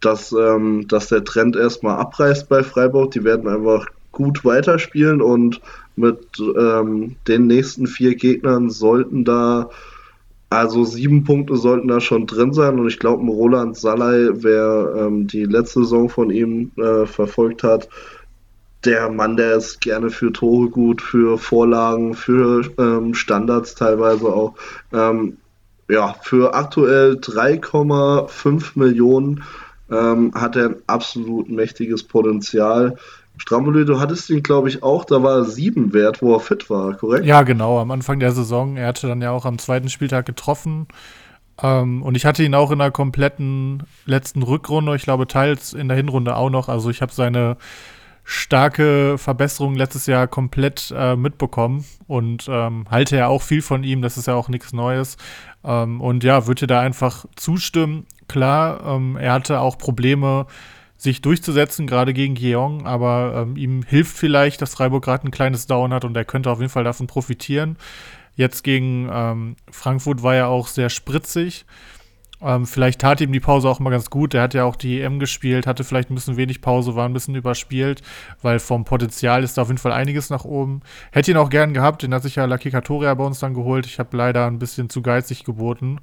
dass, ähm, dass der Trend erstmal abreißt bei Freiburg. Die werden einfach gut weiterspielen und mit ähm, den nächsten vier Gegnern sollten da also sieben Punkte sollten da schon drin sein und ich glaube, Roland Salai, wer ähm, die letzte Saison von ihm äh, verfolgt hat, der Mann, der ist gerne für Tore gut, für Vorlagen, für ähm, Standards teilweise auch. Ähm, ja, für aktuell 3,5 Millionen ähm, hat er ein absolut mächtiges Potenzial. Stramboli, du hattest ihn, glaube ich, auch, da war er sieben wert, wo er fit war, korrekt? Ja, genau, am Anfang der Saison. Er hatte dann ja auch am zweiten Spieltag getroffen. Ähm, und ich hatte ihn auch in der kompletten letzten Rückrunde, ich glaube, teils in der Hinrunde auch noch. Also ich habe seine starke Verbesserung letztes Jahr komplett äh, mitbekommen und ähm, halte ja auch viel von ihm, das ist ja auch nichts Neues. Ähm, und ja, würde da einfach zustimmen. Klar, ähm, er hatte auch Probleme sich durchzusetzen, gerade gegen Geong, aber ähm, ihm hilft vielleicht, dass Freiburg gerade ein kleines Down hat und er könnte auf jeden Fall davon profitieren. Jetzt gegen ähm, Frankfurt war er auch sehr spritzig. Ähm, vielleicht tat ihm die Pause auch mal ganz gut. Er hat ja auch die EM gespielt, hatte vielleicht ein bisschen wenig Pause, war ein bisschen überspielt, weil vom Potenzial ist da auf jeden Fall einiges nach oben. Hätte ihn auch gern gehabt, den hat sich ja Laki Katoria bei uns dann geholt. Ich habe leider ein bisschen zu geizig geboten.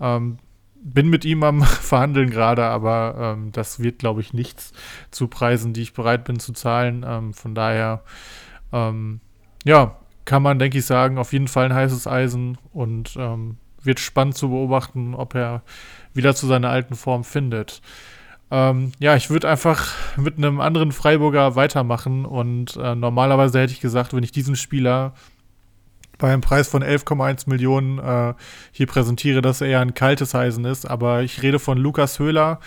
Ähm, bin mit ihm am Verhandeln gerade, aber ähm, das wird, glaube ich, nichts zu Preisen, die ich bereit bin zu zahlen. Ähm, von daher, ähm, ja, kann man, denke ich, sagen, auf jeden Fall ein heißes Eisen und ähm, wird spannend zu beobachten, ob er wieder zu seiner alten Form findet. Ähm, ja, ich würde einfach mit einem anderen Freiburger weitermachen und äh, normalerweise hätte ich gesagt, wenn ich diesen Spieler bei einem Preis von 11,1 Millionen äh, hier präsentiere, dass er eher ein kaltes Eisen ist. Aber ich rede von Lukas Höhler.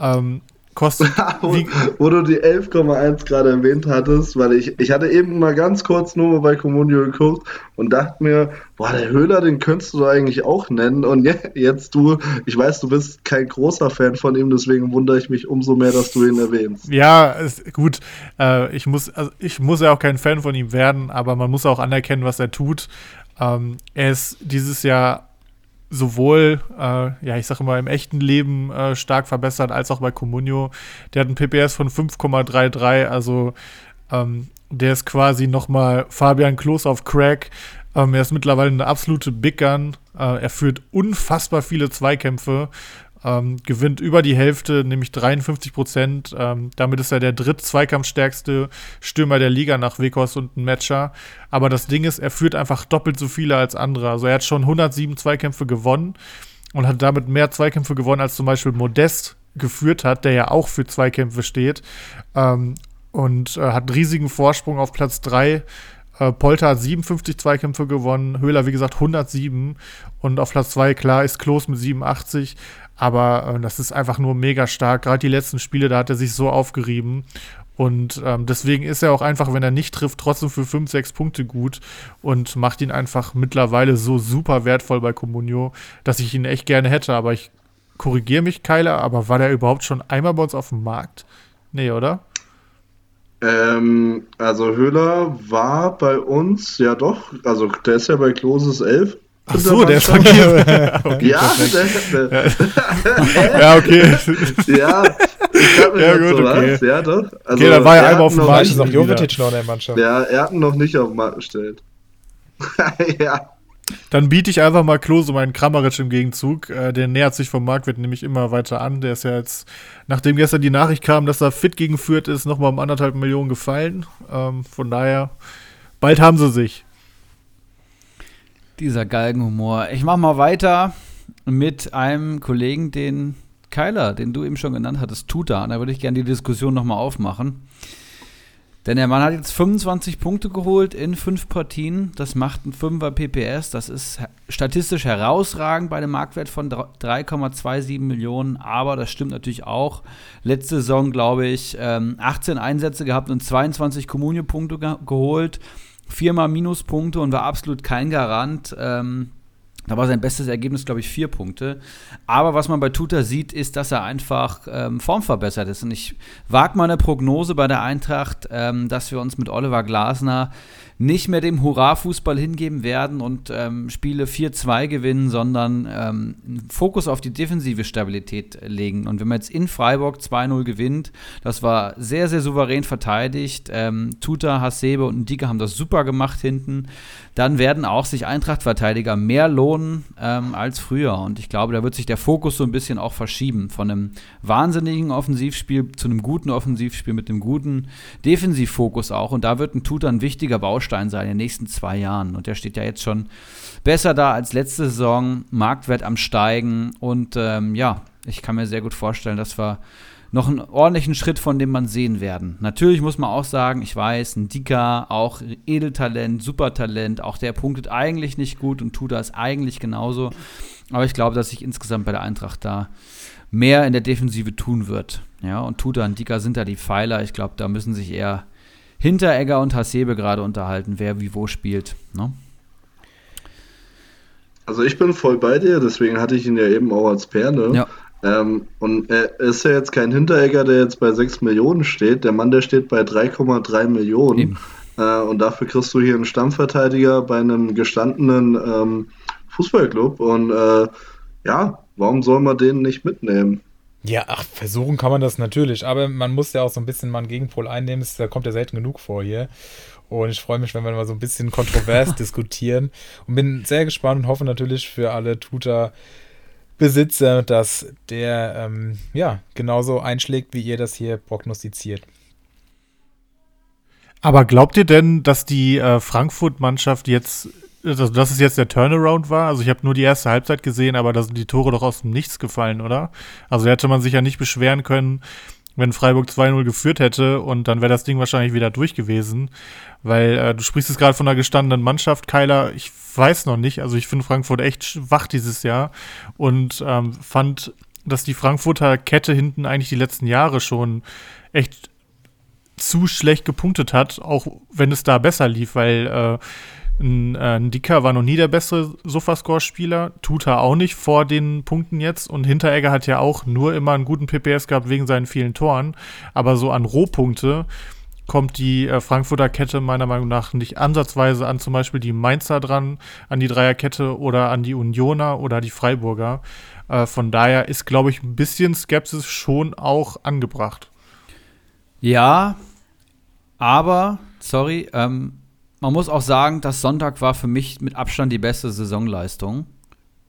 Ähm, kostet. wo, wo, du die 11,1 gerade erwähnt hattest, weil ich, ich hatte eben mal ganz kurz nur bei Comunio geguckt und dachte mir, boah, der Höhler, den könntest du eigentlich auch nennen. Und jetzt du, ich weiß, du bist kein großer Fan von ihm, deswegen wundere ich mich umso mehr, dass du ihn erwähnst. Ja, ist, gut. Äh, ich, muss, also ich muss ja auch kein Fan von ihm werden, aber man muss auch anerkennen, was er tut. Ähm, er ist dieses Jahr sowohl, äh, ja, ich sage immer, im echten Leben äh, stark verbessert, als auch bei Comunio. Der hat einen PPS von 5,33, also ähm, der ist quasi nochmal Fabian Klos auf Crack. Ähm, er ist mittlerweile eine absolute Big Gun. Äh, er führt unfassbar viele Zweikämpfe ähm, gewinnt über die Hälfte, nämlich 53 Prozent. Ähm, damit ist er der dritt-zweikampfstärkste Stürmer der Liga nach Wekos und ein Matcher. Aber das Ding ist, er führt einfach doppelt so viele als andere. Also er hat schon 107 Zweikämpfe gewonnen und hat damit mehr Zweikämpfe gewonnen, als zum Beispiel Modest geführt hat, der ja auch für Zweikämpfe steht. Ähm, und äh, hat einen riesigen Vorsprung auf Platz 3. Äh, Polter hat 57 Zweikämpfe gewonnen, Höhler, wie gesagt, 107. Und auf Platz 2, klar, ist Klos mit 87. Aber äh, das ist einfach nur mega stark. Gerade die letzten Spiele, da hat er sich so aufgerieben. Und ähm, deswegen ist er auch einfach, wenn er nicht trifft, trotzdem für 5, 6 Punkte gut und macht ihn einfach mittlerweile so super wertvoll bei Comunio, dass ich ihn echt gerne hätte. Aber ich korrigiere mich, Keiler, aber war der überhaupt schon einmal bei uns auf dem Markt? Nee, oder? Ähm, also Höhler war bei uns, ja doch, also der ist ja bei Kloses 11 Ach so, der ist vergeben. okay, Ja, der, der, ja, okay. ja, ich hab mir Ja, gut, so, okay. was? Ja, doch. Also, Okay, dann war er einmal auf dem Markt. Ist noch Jovetic noch in der Mannschaft. Ja, er hat ihn noch nicht auf den Markt gestellt. ja. Dann biete ich einfach mal Klose meinen Kramaric im Gegenzug. Äh, der nähert sich vom Marktwert nämlich immer weiter an. Der ist ja jetzt, nachdem gestern die Nachricht kam, dass er fit gegen Fürth ist, nochmal um anderthalb Millionen gefallen. Ähm, von daher, bald haben sie sich. Dieser Galgenhumor. Ich mache mal weiter mit einem Kollegen, den Keiler, den du eben schon genannt hattest, Tuta. Und da würde ich gerne die Diskussion nochmal aufmachen. Denn der Mann hat jetzt 25 Punkte geholt in fünf Partien. Das macht ein 5er PPS. Das ist statistisch herausragend bei einem Marktwert von dr- 3,27 Millionen. Aber das stimmt natürlich auch. Letzte Saison, glaube ich, ähm, 18 Einsätze gehabt und 22 Kommunio-Punkte ge geholt. Viermal Minuspunkte und war absolut kein Garant. Ähm, da war sein bestes Ergebnis, glaube ich, vier Punkte. Aber was man bei Tuta sieht, ist, dass er einfach ähm, formverbessert ist. Und ich wage mal eine Prognose bei der Eintracht, ähm, dass wir uns mit Oliver Glasner nicht mehr dem Hurra-Fußball hingeben werden und ähm, Spiele 4-2 gewinnen, sondern ähm, Fokus auf die defensive Stabilität legen. Und wenn man jetzt in Freiburg 2-0 gewinnt, das war sehr, sehr souverän verteidigt. Ähm, Tuta, Hasebe und Ndika haben das super gemacht hinten. Dann werden auch sich Eintracht-Verteidiger mehr lohnen ähm, als früher. Und ich glaube, da wird sich der Fokus so ein bisschen auch verschieben. Von einem wahnsinnigen Offensivspiel zu einem guten Offensivspiel mit einem guten Defensivfokus auch. Und da wird ein Tuta ein wichtiger Baustein sein in den nächsten zwei Jahren. Und der steht ja jetzt schon besser da als letzte Saison. Marktwert am Steigen. Und ähm, ja, ich kann mir sehr gut vorstellen, dass wir noch einen ordentlichen Schritt von dem man sehen werden. Natürlich muss man auch sagen, ich weiß, ein Dika, auch Edeltalent, Supertalent, auch der punktet eigentlich nicht gut und tut das eigentlich genauso. Aber ich glaube, dass sich insgesamt bei der Eintracht da mehr in der Defensive tun wird. Ja, und Tuta und Dika sind da die Pfeiler. Ich glaube, da müssen sich eher Hinteregger und Hasebe gerade unterhalten, wer wie wo spielt. Ne? Also ich bin voll bei dir, deswegen hatte ich ihn ja eben auch als Perle. Ja. Ähm, und er ist ja jetzt kein Hinteregger, der jetzt bei 6 Millionen steht. Der Mann, der steht bei 3,3 Millionen. Äh, und dafür kriegst du hier einen Stammverteidiger bei einem gestandenen ähm, Fußballclub. Und äh, ja, warum soll man den nicht mitnehmen? Ja, ach, versuchen kann man das natürlich, aber man muss ja auch so ein bisschen mal einen Gegenpol einnehmen, da kommt ja selten genug vor hier. Und ich freue mich, wenn wir mal so ein bisschen kontrovers diskutieren und bin sehr gespannt und hoffe natürlich für alle Tutor-Besitzer, dass der ähm, ja genauso einschlägt, wie ihr das hier prognostiziert. Aber glaubt ihr denn, dass die äh, Frankfurt-Mannschaft jetzt, also dass es jetzt der Turnaround war? Also ich habe nur die erste Halbzeit gesehen, aber da sind die Tore doch aus dem Nichts gefallen, oder? Also hätte man sich ja nicht beschweren können, wenn Freiburg 2-0 geführt hätte und dann wäre das Ding wahrscheinlich wieder durch gewesen. Weil äh, du sprichst jetzt gerade von einer gestandenen Mannschaft, Keiler, ich weiß noch nicht. Also ich finde Frankfurt echt schwach dieses Jahr und ähm, fand, dass die Frankfurter Kette hinten eigentlich die letzten Jahre schon echt zu schlecht gepunktet hat, auch wenn es da besser lief, weil äh, ein, äh, ein Dicker war noch nie der bessere Sofascore-Spieler, Tuta auch nicht vor den Punkten jetzt und Hinteregger hat ja auch nur immer einen guten PPS gehabt wegen seinen vielen Toren, aber so an Rohpunkte kommt die äh, Frankfurter Kette meiner Meinung nach nicht ansatzweise an zum Beispiel die Mainzer dran, an die Dreierkette oder an die Unioner oder die Freiburger. Äh, von daher ist, glaube ich, ein bisschen Skepsis schon auch angebracht. Ja, aber, sorry, ähm, man muss auch sagen, dass Sonntag war für mich mit Abstand die beste Saisonleistung.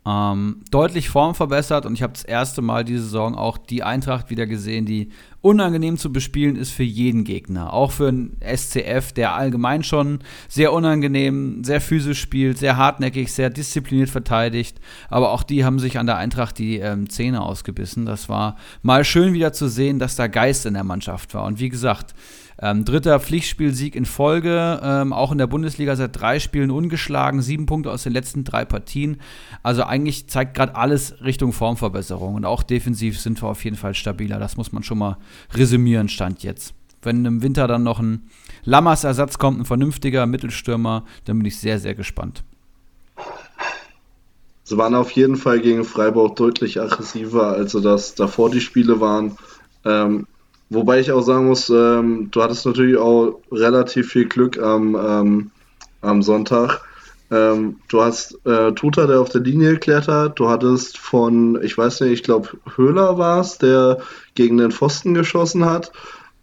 Ähm, deutlich formverbessert und ich habe das erste Mal diese Saison auch die Eintracht wieder gesehen, die unangenehm zu bespielen ist für jeden Gegner. Auch für einen SCF, der allgemein schon sehr unangenehm, sehr physisch spielt, sehr hartnäckig, sehr diszipliniert verteidigt. Aber auch die haben sich an der Eintracht die ähm, Zähne ausgebissen. Das war mal schön wieder zu sehen, dass da Geist in der Mannschaft war. Und wie gesagt, ähm, dritter Pflichtspielsieg in Folge, ähm, auch in der Bundesliga seit drei Spielen ungeschlagen, sieben Punkte aus den letzten drei Partien. Also eigentlich zeigt gerade alles Richtung Formverbesserung und auch defensiv sind wir auf jeden Fall stabiler. Das muss man schon mal resümieren, Stand jetzt. Wenn im Winter dann noch ein Lammers-Ersatz kommt, ein vernünftiger Mittelstürmer, dann bin ich sehr, sehr gespannt. Sie waren auf jeden Fall gegen Freiburg deutlich aggressiver, als sie das davor die Spiele waren. Ähm, wobei ich auch sagen muss, ähm, du hattest natürlich auch relativ viel Glück am, ähm, am Sonntag. Ähm, du hast äh, Tuta, der auf der Linie geklärt hat. Du hattest von, ich weiß nicht, ich glaube Höhler war es, der gegen den Pfosten geschossen hat.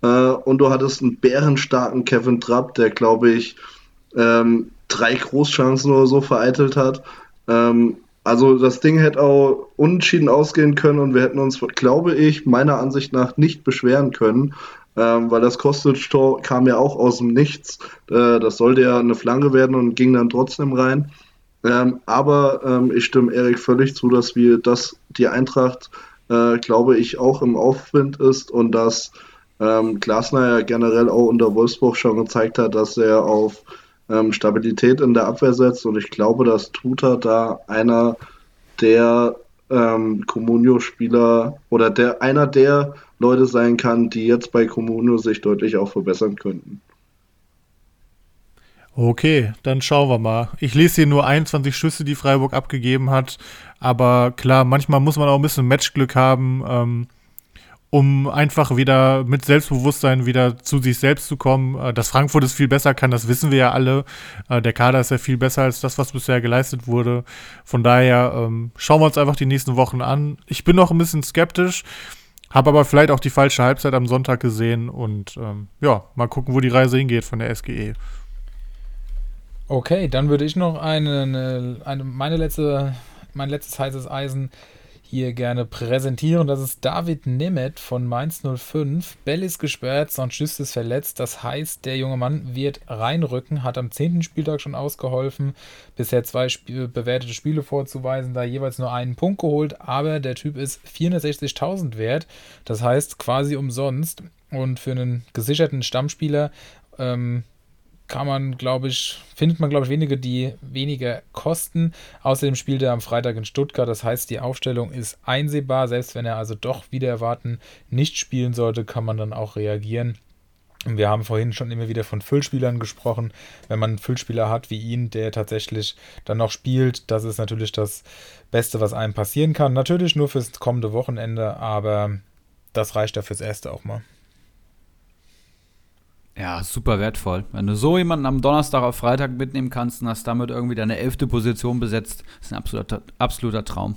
Äh, und du hattest einen bärenstarken Kevin Trapp, der, glaube ich, ähm, drei Großchancen oder so vereitelt hat. Ähm, also das Ding hätte auch unentschieden ausgehen können und wir hätten uns, glaube ich, meiner Ansicht nach nicht beschweren können, ähm, weil das Kostic-Tor kam ja auch aus dem Nichts. Äh, das sollte ja eine Flanke werden und ging dann trotzdem rein. Ähm, aber ähm, ich stimme Erik völlig zu, dass wir, dass die Eintracht, äh, glaube ich, auch im Aufwind ist und dass ähm, Glasner ja generell auch unter Wolfsburg schon gezeigt hat, dass er auf ähm, Stabilität in der Abwehr setzt und ich glaube, dass Tuta da einer der ähm, Comunio-Spieler oder der einer der Leute sein kann, die jetzt bei Comunio sich deutlich auch verbessern könnten. Okay, dann schauen wir mal. Ich lese hier nur 21 Schüsse, die Freiburg abgegeben hat. Aber klar, manchmal muss man auch ein bisschen Matchglück haben, ähm, um einfach wieder mit Selbstbewusstsein wieder zu sich selbst zu kommen. Äh, dass Frankfurt es viel besser kann, das wissen wir ja alle. Äh, der Kader ist ja viel besser als das, was bisher geleistet wurde. Von daher ähm, schauen wir uns einfach die nächsten Wochen an. Ich bin noch ein bisschen skeptisch. Habe aber vielleicht auch die falsche Halbzeit am Sonntag gesehen und ähm, ja, mal gucken, wo die Reise hingeht von der SGE. Okay, dann würde ich noch eine, eine, eine meine letzte, mein letztes heißes Eisen hier gerne präsentieren. Das ist David Nemeth von Mainz 05. Bell ist gesperrt, Sanchez ist verletzt. Das heißt, der junge Mann wird reinrücken, hat am 10. Spieltag schon ausgeholfen, bisher zwei Sp bewertete Spiele vorzuweisen, da jeweils nur einen Punkt geholt, aber der Typ ist 460.000 wert. Das heißt quasi umsonst. Und für einen gesicherten Stammspieler ähm, kann man, glaube ich, findet man, glaube ich, wenige, die weniger kosten. Außerdem spielt er am Freitag in Stuttgart. Das heißt, die Aufstellung ist einsehbar. Selbst wenn er also doch wieder erwarten nicht spielen sollte, kann man dann auch reagieren. Wir haben vorhin schon immer wieder von Füllspielern gesprochen. Wenn man einen Füllspieler hat wie ihn, der tatsächlich dann noch spielt, das ist natürlich das Beste, was einem passieren kann. Natürlich nur fürs kommende Wochenende, aber das reicht ja fürs Erste auch mal. Ja, super wertvoll. Wenn du so jemanden am Donnerstag auf Freitag mitnehmen kannst und hast damit irgendwie deine elfte Position besetzt, ist ein absoluter, absoluter Traum.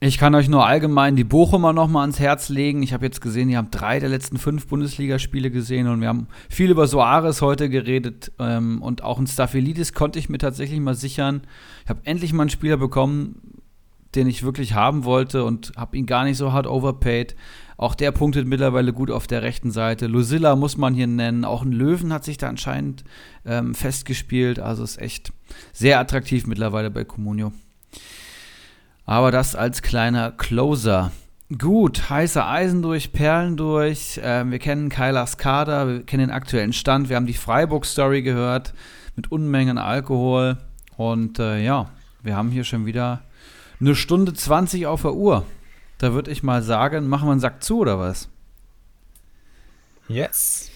Ich kann euch nur allgemein die Bochumer nochmal ans Herz legen. Ich habe jetzt gesehen, ihr habt drei der letzten fünf Bundesligaspiele gesehen und wir haben viel über Soares heute geredet ähm, und auch ein Staphylidis konnte ich mir tatsächlich mal sichern. Ich habe endlich mal einen Spieler bekommen, den ich wirklich haben wollte und habe ihn gar nicht so hart overpaid. Auch der punktet mittlerweile gut auf der rechten Seite. Lucilla muss man hier nennen. Auch ein Löwen hat sich da anscheinend ähm, festgespielt. Also ist echt sehr attraktiv mittlerweile bei Comunio. Aber das als kleiner Closer. Gut, heiße Eisen durch, Perlen durch. Ähm, wir kennen Kailas Kader, wir kennen den aktuellen Stand. Wir haben die Freiburg-Story gehört mit Unmengen Alkohol. Und äh, ja, wir haben hier schon wieder eine Stunde 20 auf der Uhr. Da würde ich mal sagen, machen wir einen Sack zu oder was? Yes.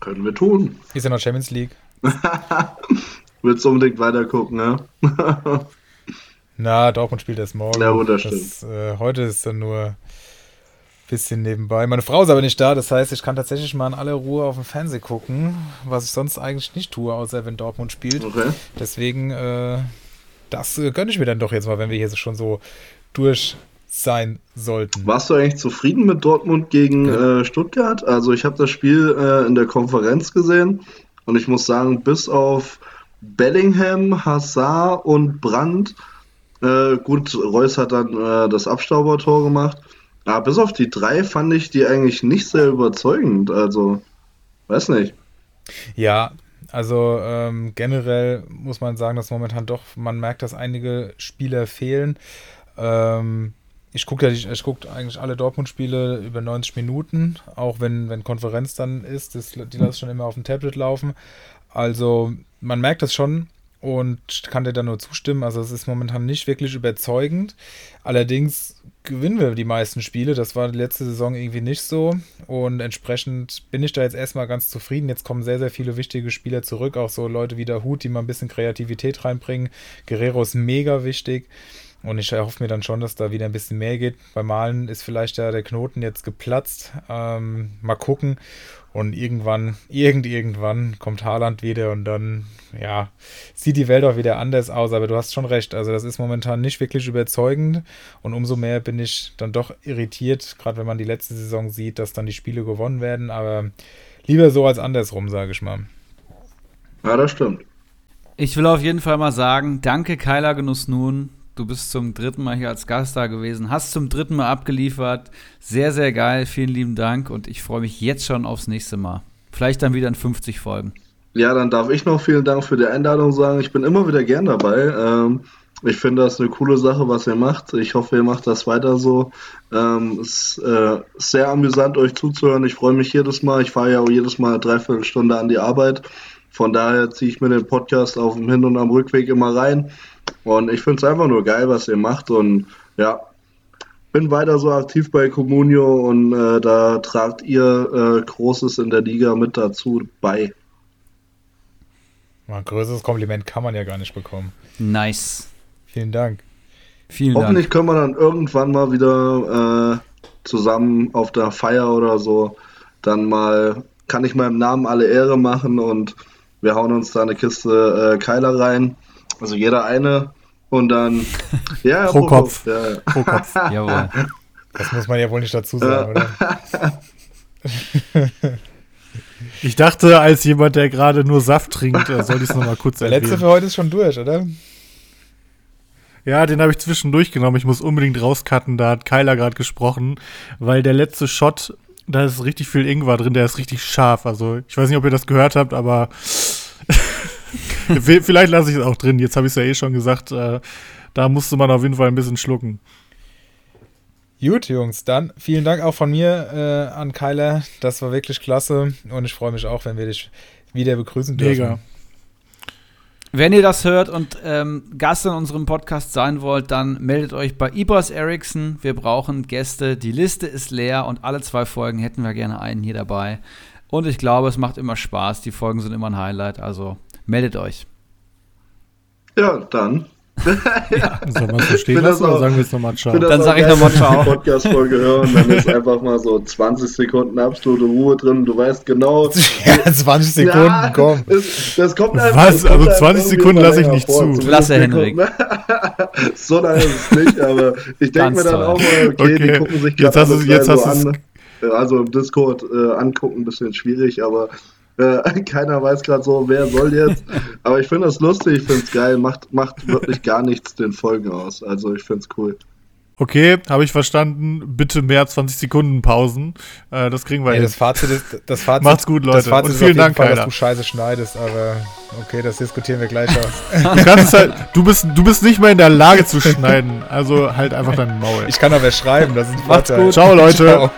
Können wir tun. Ist ja noch Champions League. Willst du unbedingt weitergucken, ne? Na, Dortmund spielt erst morgen. Ja, gut, das das, äh, heute ist dann nur ein bisschen nebenbei. Meine Frau ist aber nicht da, das heißt, ich kann tatsächlich mal in aller Ruhe auf dem Fernseher gucken, was ich sonst eigentlich nicht tue, außer wenn Dortmund spielt. Okay. Deswegen, äh, das äh, gönne ich mir dann doch jetzt mal, wenn wir hier schon so durch sein sollten. Warst du eigentlich zufrieden mit Dortmund gegen Ja. äh, Stuttgart? Also ich habe das Spiel äh, in der Konferenz gesehen und ich muss sagen, bis auf Bellingham, Hazard und Brandt, äh, gut, Reus hat dann äh, das Abstaubertor gemacht, aber bis auf die drei fand ich die eigentlich nicht sehr überzeugend. Also, weiß nicht. Ja, also ähm, generell muss man sagen, dass momentan doch, man merkt, dass einige Spieler fehlen. Ähm, ich gucke ja, ich, ich gucke eigentlich alle Dortmund-Spiele über 90 Minuten, auch wenn, wenn Konferenz dann ist. Das, die lasse ich schon immer auf dem Tablet laufen. Also man merkt das schon und kann dir da nur zustimmen. Also es ist momentan nicht wirklich überzeugend. Allerdings gewinnen wir die meisten Spiele. Das war die letzte Saison irgendwie nicht so. Und entsprechend bin ich da jetzt erstmal ganz zufrieden. Jetzt kommen sehr, sehr viele wichtige Spieler zurück. Auch so Leute wie der Hut, die mal ein bisschen Kreativität reinbringen. Guerrero ist mega wichtig. Und ich erhoffe mir dann schon, dass da wieder ein bisschen mehr geht. Bei Malen ist vielleicht ja der Knoten jetzt geplatzt. Ähm, mal gucken. Und irgendwann, irgend, irgendwann kommt Haaland wieder und dann, ja, sieht die Welt auch wieder anders aus. Aber du hast schon recht. Also, das ist momentan nicht wirklich überzeugend. Und umso mehr bin ich dann doch irritiert, gerade wenn man die letzte Saison sieht, dass dann die Spiele gewonnen werden. Aber lieber so als andersrum, sage ich mal. Ja, das stimmt. Ich will auf jeden Fall mal sagen, danke Kyla Genuss nun. Du bist zum dritten Mal hier als Gast da gewesen, hast zum dritten Mal abgeliefert. Sehr, sehr geil. Vielen lieben Dank und ich freue mich jetzt schon aufs nächste Mal. Vielleicht dann wieder in 50 Folgen. Ja, dann darf ich noch vielen Dank für die Einladung sagen. Ich bin immer wieder gern dabei. Ähm, ich finde das eine coole Sache, was ihr macht. Ich hoffe, ihr macht das weiter so. Ähm, es ist äh, sehr amüsant, euch zuzuhören. Ich freue mich jedes Mal. Ich fahre ja auch jedes Mal eine Dreiviertelstunde an die Arbeit. Von daher ziehe ich mir den Podcast auf dem Hin- und am Rückweg immer rein. Und ich finde es einfach nur geil, was ihr macht. Und ja, bin weiter so aktiv bei Comunio und äh, da tragt ihr äh, Großes in der Liga mit dazu bei. Ein größeres Kompliment kann man ja gar nicht bekommen. Nice. Vielen Dank. Vielen Hoffentlich Dank. können wir dann irgendwann mal wieder äh, zusammen auf der Feier oder so dann mal, kann ich meinem Namen alle Ehre machen und wir hauen uns da eine Kiste äh, Keiler rein. Also jeder eine und dann ja, Pro Kopf. Ja, ja. Pro Kopf. Jawohl. Das muss man ja wohl nicht dazu sagen, oder? Ich dachte, als jemand, der gerade nur Saft trinkt, äh, sollte ich es nochmal kurz Der letzte erwähnen. für heute ist schon durch, oder? Ja, den habe ich zwischendurch genommen. Ich muss unbedingt rauscutten, da hat Kyler gerade gesprochen, weil der letzte Shot, da ist richtig viel Ingwer drin, der ist richtig scharf. Also, ich weiß nicht, ob ihr das gehört habt, aber vielleicht lasse ich es auch drin. Jetzt habe ich es ja eh schon gesagt, äh, da musste man auf jeden Fall ein bisschen schlucken. Gut, Jungs, dann vielen Dank auch von mir äh, an Kyler. Das war wirklich klasse und ich freue mich auch, wenn wir dich wieder begrüßen dürfen. Mega. Wenn ihr das hört und ähm, Gast in unserem Podcast sein wollt, dann meldet euch bei Ibras Ericsson. Wir brauchen Gäste. Die Liste ist leer und alle zwei Folgen hätten wir gerne einen hier dabei. Und ich glaube, es macht immer Spaß. Die Folgen sind immer ein Highlight. Also meldet euch. ja, dann. Soll man es so stehen lassen oder sagen wir jetzt nochmal Ciao? Dann auch sag ich nochmal wenn ciao. Podcast-Folge hören, dann ist einfach mal so 20 Sekunden absolute Ruhe drin. Du weißt genau. Ja, 20 Sekunden, Ja, komm. Das, das kommt einfach, Was? kommt Also einfach 20 irgendwie Sekunden lasse ich nicht vor. zu. Wir Henrik. so lange ist es nicht, aber ich denke mir dann auch mal, okay, Okay. die gucken sich Jetzt gerade hast du- jetzt hast so du's- an. Also im Discord äh, angucken, ein bisschen schwierig, aber äh, keiner weiß gerade so, wer soll jetzt. aber ich finde das lustig, ich finde es geil, macht, macht wirklich gar nichts den Folgen aus. Also ich finde es cool. Okay, habe ich verstanden. Bitte mehr 20 Sekunden Pausen. Äh, das kriegen wir Ey, hin. das Fazit ist, das Fazit, Macht's gut, Leute. Das Fazit Und ist vielen auf jeden Dank, Fall, dass du Scheiße schneidest, aber okay, das diskutieren wir gleich aus. Du, kannst halt, du, bist, du bist nicht mehr in der Lage zu schneiden. Also halt einfach dein Maul. Ich kann aber schreiben, das ist ein Macht's Vorteil. gut. Ciao, Leute. Ciao.